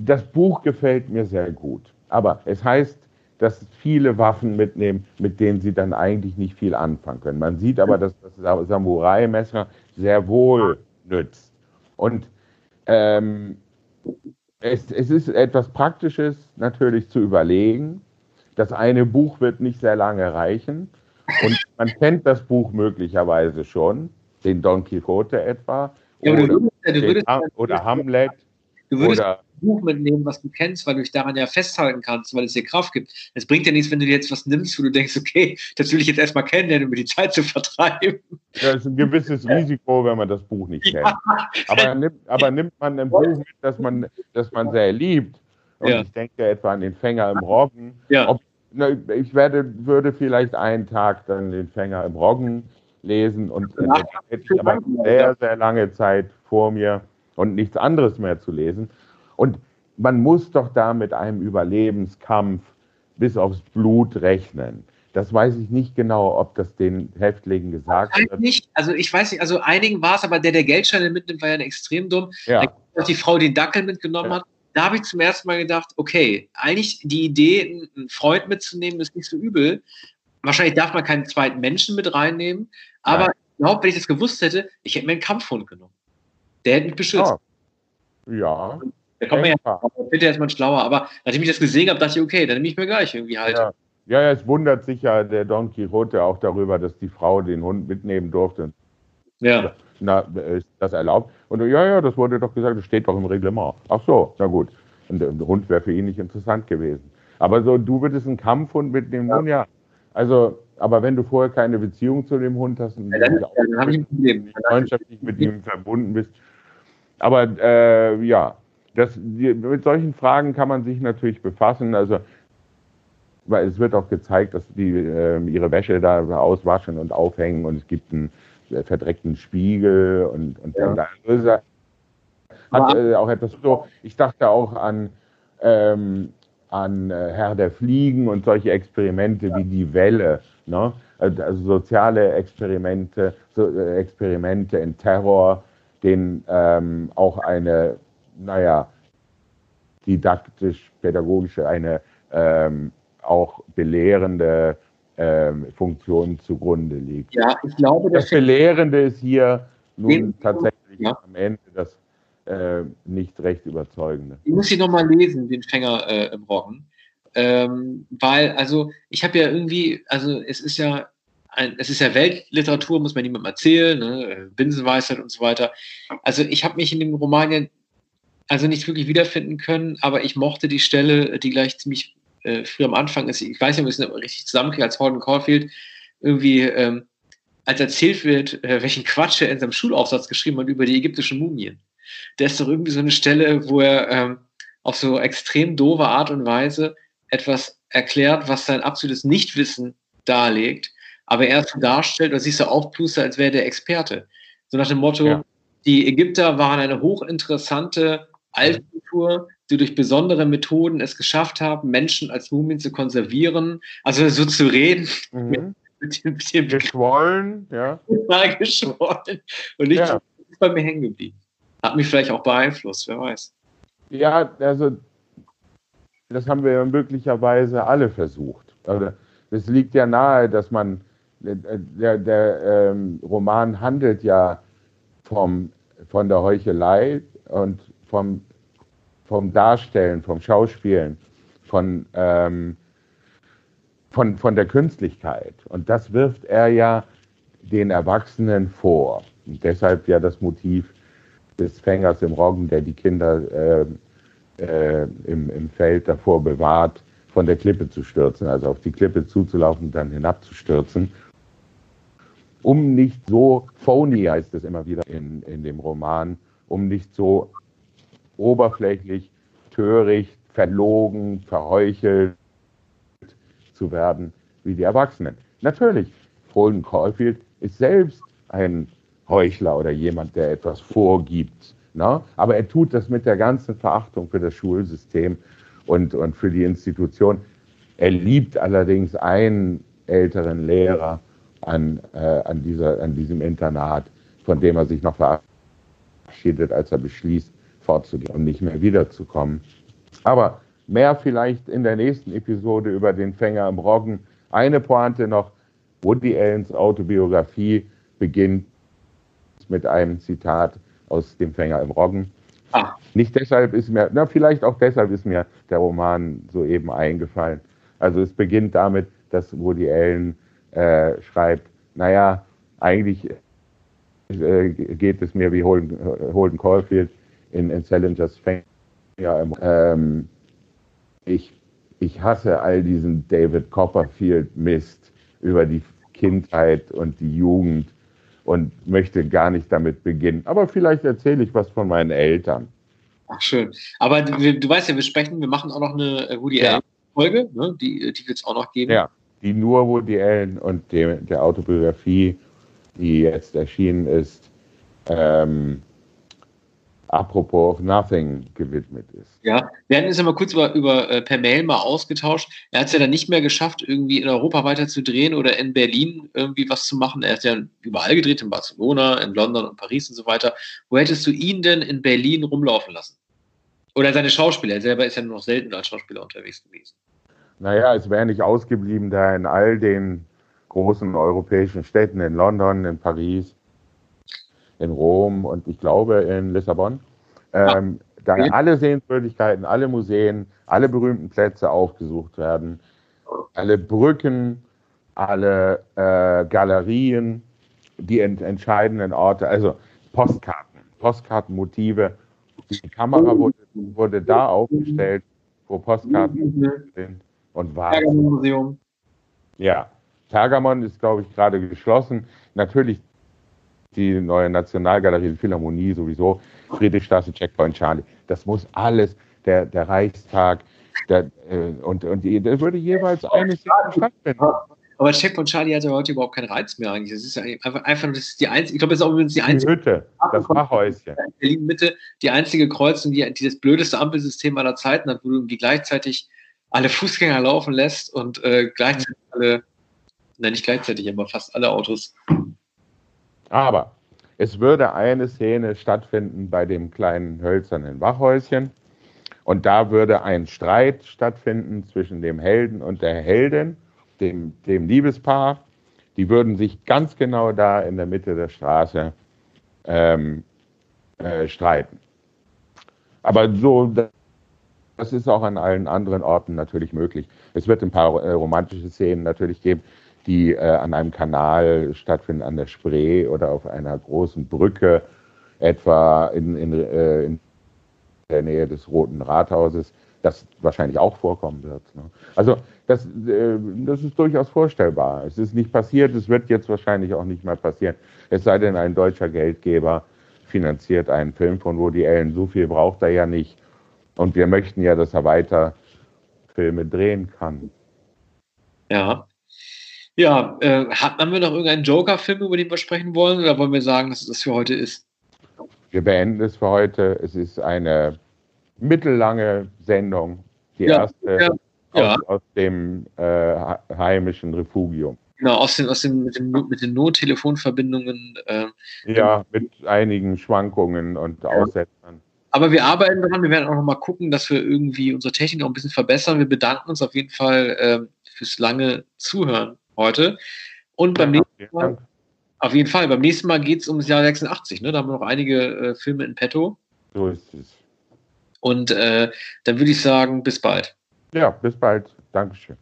Speaker 2: das Buch gefällt mir sehr gut. Aber es heißt, dass viele Waffen mitnehmen, mit denen sie dann eigentlich nicht viel anfangen können. Man sieht aber, dass das Samurai-Messer sehr wohl nützt. Und ähm, es, es ist etwas Praktisches natürlich zu überlegen. Das eine Buch wird nicht sehr lange reichen. Und man kennt das Buch möglicherweise schon, den Don Quixote etwa. Ja, oder, würdest, würdest, oder Hamlet.
Speaker 1: Du würdest oder, Buch mitnehmen, was du kennst, weil du dich daran ja festhalten kannst, weil es dir Kraft gibt. Es bringt ja nichts, wenn du dir jetzt was nimmst, wo du denkst, okay, das will ich jetzt erstmal kennenlernen, um die Zeit zu vertreiben.
Speaker 2: Das ist ein gewisses Risiko, wenn man das Buch nicht kennt. Ja. Aber, nimmt, aber nimmt man ein Buch mit, das man, das man sehr liebt, und ja. ich denke etwa an den Fänger im Roggen, ja. ob, na, ich werde, würde vielleicht einen Tag dann den Fänger im Roggen lesen und äh, hätte ich aber sehr, sehr lange Zeit vor mir und nichts anderes mehr zu lesen. Und man muss doch da mit einem Überlebenskampf bis aufs Blut rechnen. Das weiß ich nicht genau, ob das den Häftlingen gesagt
Speaker 1: wird. Nicht. Also ich weiß nicht, also einigen war es, aber der, der Geldscheine mitnimmt, war ja extrem dumm. Ja. Die Frau den Dackel mitgenommen ja. hat. Da habe ich zum ersten Mal gedacht, okay, eigentlich die Idee, einen Freund mitzunehmen, ist nicht so übel. Wahrscheinlich darf man keinen zweiten Menschen mit reinnehmen, aber Nein. ich glaube, wenn ich das gewusst hätte, ich hätte mir einen Kampfhund genommen. Der hätte mich beschützt.
Speaker 2: Oh. Ja.
Speaker 1: Da kommt man ja, bitte erstmal schlauer. Aber nachdem ich das gesehen habe, dachte ich, okay, dann nehme ich mir gleich irgendwie halt.
Speaker 2: Ja. ja, ja, es wundert sich ja der Don Quixote auch darüber, dass die Frau den Hund mitnehmen durfte.
Speaker 1: Ja.
Speaker 2: Na, ist das erlaubt? Und ja, ja, das wurde doch gesagt, das steht doch im Reglement. Ach so, na gut. Und der Hund wäre für ihn nicht interessant gewesen. Aber so, du würdest einen Kampfhund mitnehmen, ja. nun ja. Also, aber wenn du vorher keine Beziehung zu dem Hund hast und ja, dann, dann ich ein freundschaftlich mit ihm verbunden bist. Aber äh, ja, das, mit solchen Fragen kann man sich natürlich befassen. Also, weil es wird auch gezeigt, dass die äh, ihre Wäsche da auswaschen und aufhängen und es gibt einen äh, verdreckten Spiegel und, und ja. da also, hat äh, auch etwas so. Ich dachte auch an, ähm, an äh, Herr der Fliegen und solche Experimente ja. wie die Welle. Ne? Also, also soziale Experimente, so, äh, Experimente in Terror, denen ähm, auch eine naja, didaktisch-pädagogische, eine ähm, auch belehrende ähm, Funktion zugrunde liegt.
Speaker 1: Ja, ich glaube,
Speaker 2: das Belehrende ist hier nun tatsächlich ja. am Ende das äh, nicht recht überzeugende.
Speaker 1: Ich muss sie nochmal lesen, den Fänger äh, im Roggen. Ähm, weil, also, ich habe ja irgendwie, also, es ist ja ein, es ist ja Weltliteratur, muss man niemandem erzählen, ne? Binsenweisheit und so weiter. Also, ich habe mich in dem Roman ja also nicht wirklich wiederfinden können, aber ich mochte die Stelle, die gleich ziemlich äh, früh am Anfang ist. Ich weiß nicht, ob ich es richtig zusammenkriege, als Holden Caulfield irgendwie, ähm, als erzählt wird, äh, welchen Quatsch er in seinem Schulaufsatz geschrieben hat über die ägyptischen Mumien. Der ist doch irgendwie so eine Stelle, wo er ähm, auf so extrem doofe Art und Weise etwas erklärt, was sein absolutes Nichtwissen darlegt, aber er so darstellt, oder siehst du aufpluster, als wäre der Experte. So nach dem Motto, ja. die Ägypter waren eine hochinteressante Altkultur, die durch besondere Methoden es geschafft haben, Menschen als Mumien zu konservieren, also so zu reden. Mhm. Mit,
Speaker 2: dem, mit dem geschwollen, ja.
Speaker 1: Geschwollen. Und ich ja. bei mir hängen geblieben. Hat mich vielleicht auch beeinflusst, wer weiß.
Speaker 2: Ja, also das haben wir möglicherweise alle versucht. Also, es liegt ja nahe, dass man, der, der ähm, Roman handelt ja vom, von der Heuchelei und vom, vom Darstellen, vom Schauspielen, von, ähm, von, von der Künstlichkeit. Und das wirft er ja den Erwachsenen vor. Und deshalb ja das Motiv des Fängers im Roggen, der die Kinder äh, äh, im, im Feld davor bewahrt, von der Klippe zu stürzen, also auf die Klippe zuzulaufen und dann hinabzustürzen. Um nicht so phony, heißt es immer wieder in, in dem Roman, um nicht so oberflächlich, töricht, verlogen, verheuchelt zu werden wie die Erwachsenen. Natürlich, Holden Caulfield ist selbst ein Heuchler oder jemand, der etwas vorgibt. Ne? Aber er tut das mit der ganzen Verachtung für das Schulsystem und, und für die Institution. Er liebt allerdings einen älteren Lehrer an, äh, an, dieser, an diesem Internat, von dem er sich noch verabschiedet, als er beschließt, fortzugehen und nicht mehr wiederzukommen. Aber mehr vielleicht in der nächsten Episode über den Fänger im Roggen. Eine Pointe noch, Woody Allens Autobiografie beginnt mit einem Zitat aus dem Fänger im Roggen. Ah. Nicht deshalb ist mir, na vielleicht auch deshalb ist mir der Roman soeben eingefallen. Also es beginnt damit, dass Woody Allen äh, schreibt, naja, eigentlich äh, geht es mir wie Holden, Holden Caulfield in, in Salingers Fänger im ähm, ich, ich hasse all diesen David Copperfield Mist über die Kindheit und die Jugend und möchte gar nicht damit beginnen. Aber vielleicht erzähle ich was von meinen Eltern.
Speaker 1: Ach, schön. Aber du, du weißt ja, wir sprechen, wir machen auch noch eine Woody ja. Allen-Folge, ne? die, die wird es auch noch geben.
Speaker 2: Ja, die nur Woody Allen und dem, der Autobiografie, die jetzt erschienen ist, ähm, apropos of Nothing gewidmet ist.
Speaker 1: Ja, wir hatten es ja mal kurz über, über äh, per Mail mal ausgetauscht. Er hat es ja dann nicht mehr geschafft, irgendwie in Europa weiter zu drehen oder in Berlin irgendwie was zu machen. Er hat ja überall gedreht, in Barcelona, in London und Paris und so weiter. Wo hättest du ihn denn in Berlin rumlaufen lassen? Oder seine Schauspieler? Er selber ist ja nur noch selten als Schauspieler unterwegs gewesen.
Speaker 2: Naja, es wäre nicht ausgeblieben, da in all den großen europäischen Städten, in London, in Paris, in Rom und ich glaube in Lissabon. Ähm, da alle Sehenswürdigkeiten, alle Museen, alle berühmten Plätze aufgesucht werden, alle Brücken, alle äh, Galerien, die ent entscheidenden Orte, also Postkarten, Postkartenmotive. Die Kamera wurde, wurde da aufgestellt, wo Postkarten sind und war. Pergamon-Museum. Ja, Pergamon ist, glaube ich, gerade geschlossen. Natürlich die neue Nationalgalerie, die Philharmonie sowieso, Friedrichstraße, Checkpoint Charlie. Das muss alles, der, der Reichstag, der, äh, und, und das würde jeweils eine Szene
Speaker 1: stattfinden. Aber Checkpoint Charlie hat ja heute überhaupt keinen Reiz mehr eigentlich. Das ist einfach, einfach das ist die einzige, ich glaube, das ist auch übrigens die einzige.
Speaker 2: Die Hütte, das Wachhäuschen.
Speaker 1: Berlin Mitte, die einzige Kreuzung, die, die das blödeste Ampelsystem aller Zeiten hat, wo du irgendwie gleichzeitig alle Fußgänger laufen lässt und äh, gleichzeitig alle, nein, nicht gleichzeitig, aber fast alle Autos
Speaker 2: aber es würde eine Szene stattfinden bei dem kleinen hölzernen Wachhäuschen. Und da würde ein Streit stattfinden zwischen dem Helden und der Heldin, dem, dem Liebespaar. Die würden sich ganz genau da in der Mitte der Straße ähm, äh, streiten. Aber so, das ist auch an allen anderen Orten natürlich möglich. Es wird ein paar äh, romantische Szenen natürlich geben die äh, an einem Kanal stattfinden, an der Spree oder auf einer großen Brücke, etwa in, in, äh, in der Nähe des Roten Rathauses, das wahrscheinlich auch vorkommen wird. Ne? Also das, äh, das ist durchaus vorstellbar. Es ist nicht passiert, es wird jetzt wahrscheinlich auch nicht mehr passieren. Es sei denn, ein deutscher Geldgeber finanziert einen Film von Woody Allen. So viel braucht er ja nicht. Und wir möchten ja, dass er weiter Filme drehen kann.
Speaker 1: Ja, ja, äh, haben wir noch irgendeinen Joker-Film, über den wir sprechen wollen, oder wollen wir sagen, dass es das für heute ist?
Speaker 2: Wir beenden es für heute. Es ist eine mittellange Sendung, die ja, erste ja, ja. Aus, aus, dem äh, heimischen Refugium.
Speaker 1: Genau, aus den, aus den, mit, den, mit den Nottelefonverbindungen. Äh,
Speaker 2: ja, mit einigen Schwankungen und Aussetzern.
Speaker 1: Aber wir arbeiten daran, wir werden auch noch mal gucken, dass wir irgendwie unsere Technik noch ein bisschen verbessern. Wir bedanken uns auf jeden Fall äh, fürs lange Zuhören heute. Und beim ja, nächsten Mal, auf jeden Fall, beim nächsten Mal geht es ums Jahr 86. Ne? Da haben wir noch einige äh, Filme in petto.
Speaker 2: So ist es.
Speaker 1: Und äh, dann würde ich sagen, bis bald.
Speaker 2: Ja, bis bald. Dankeschön.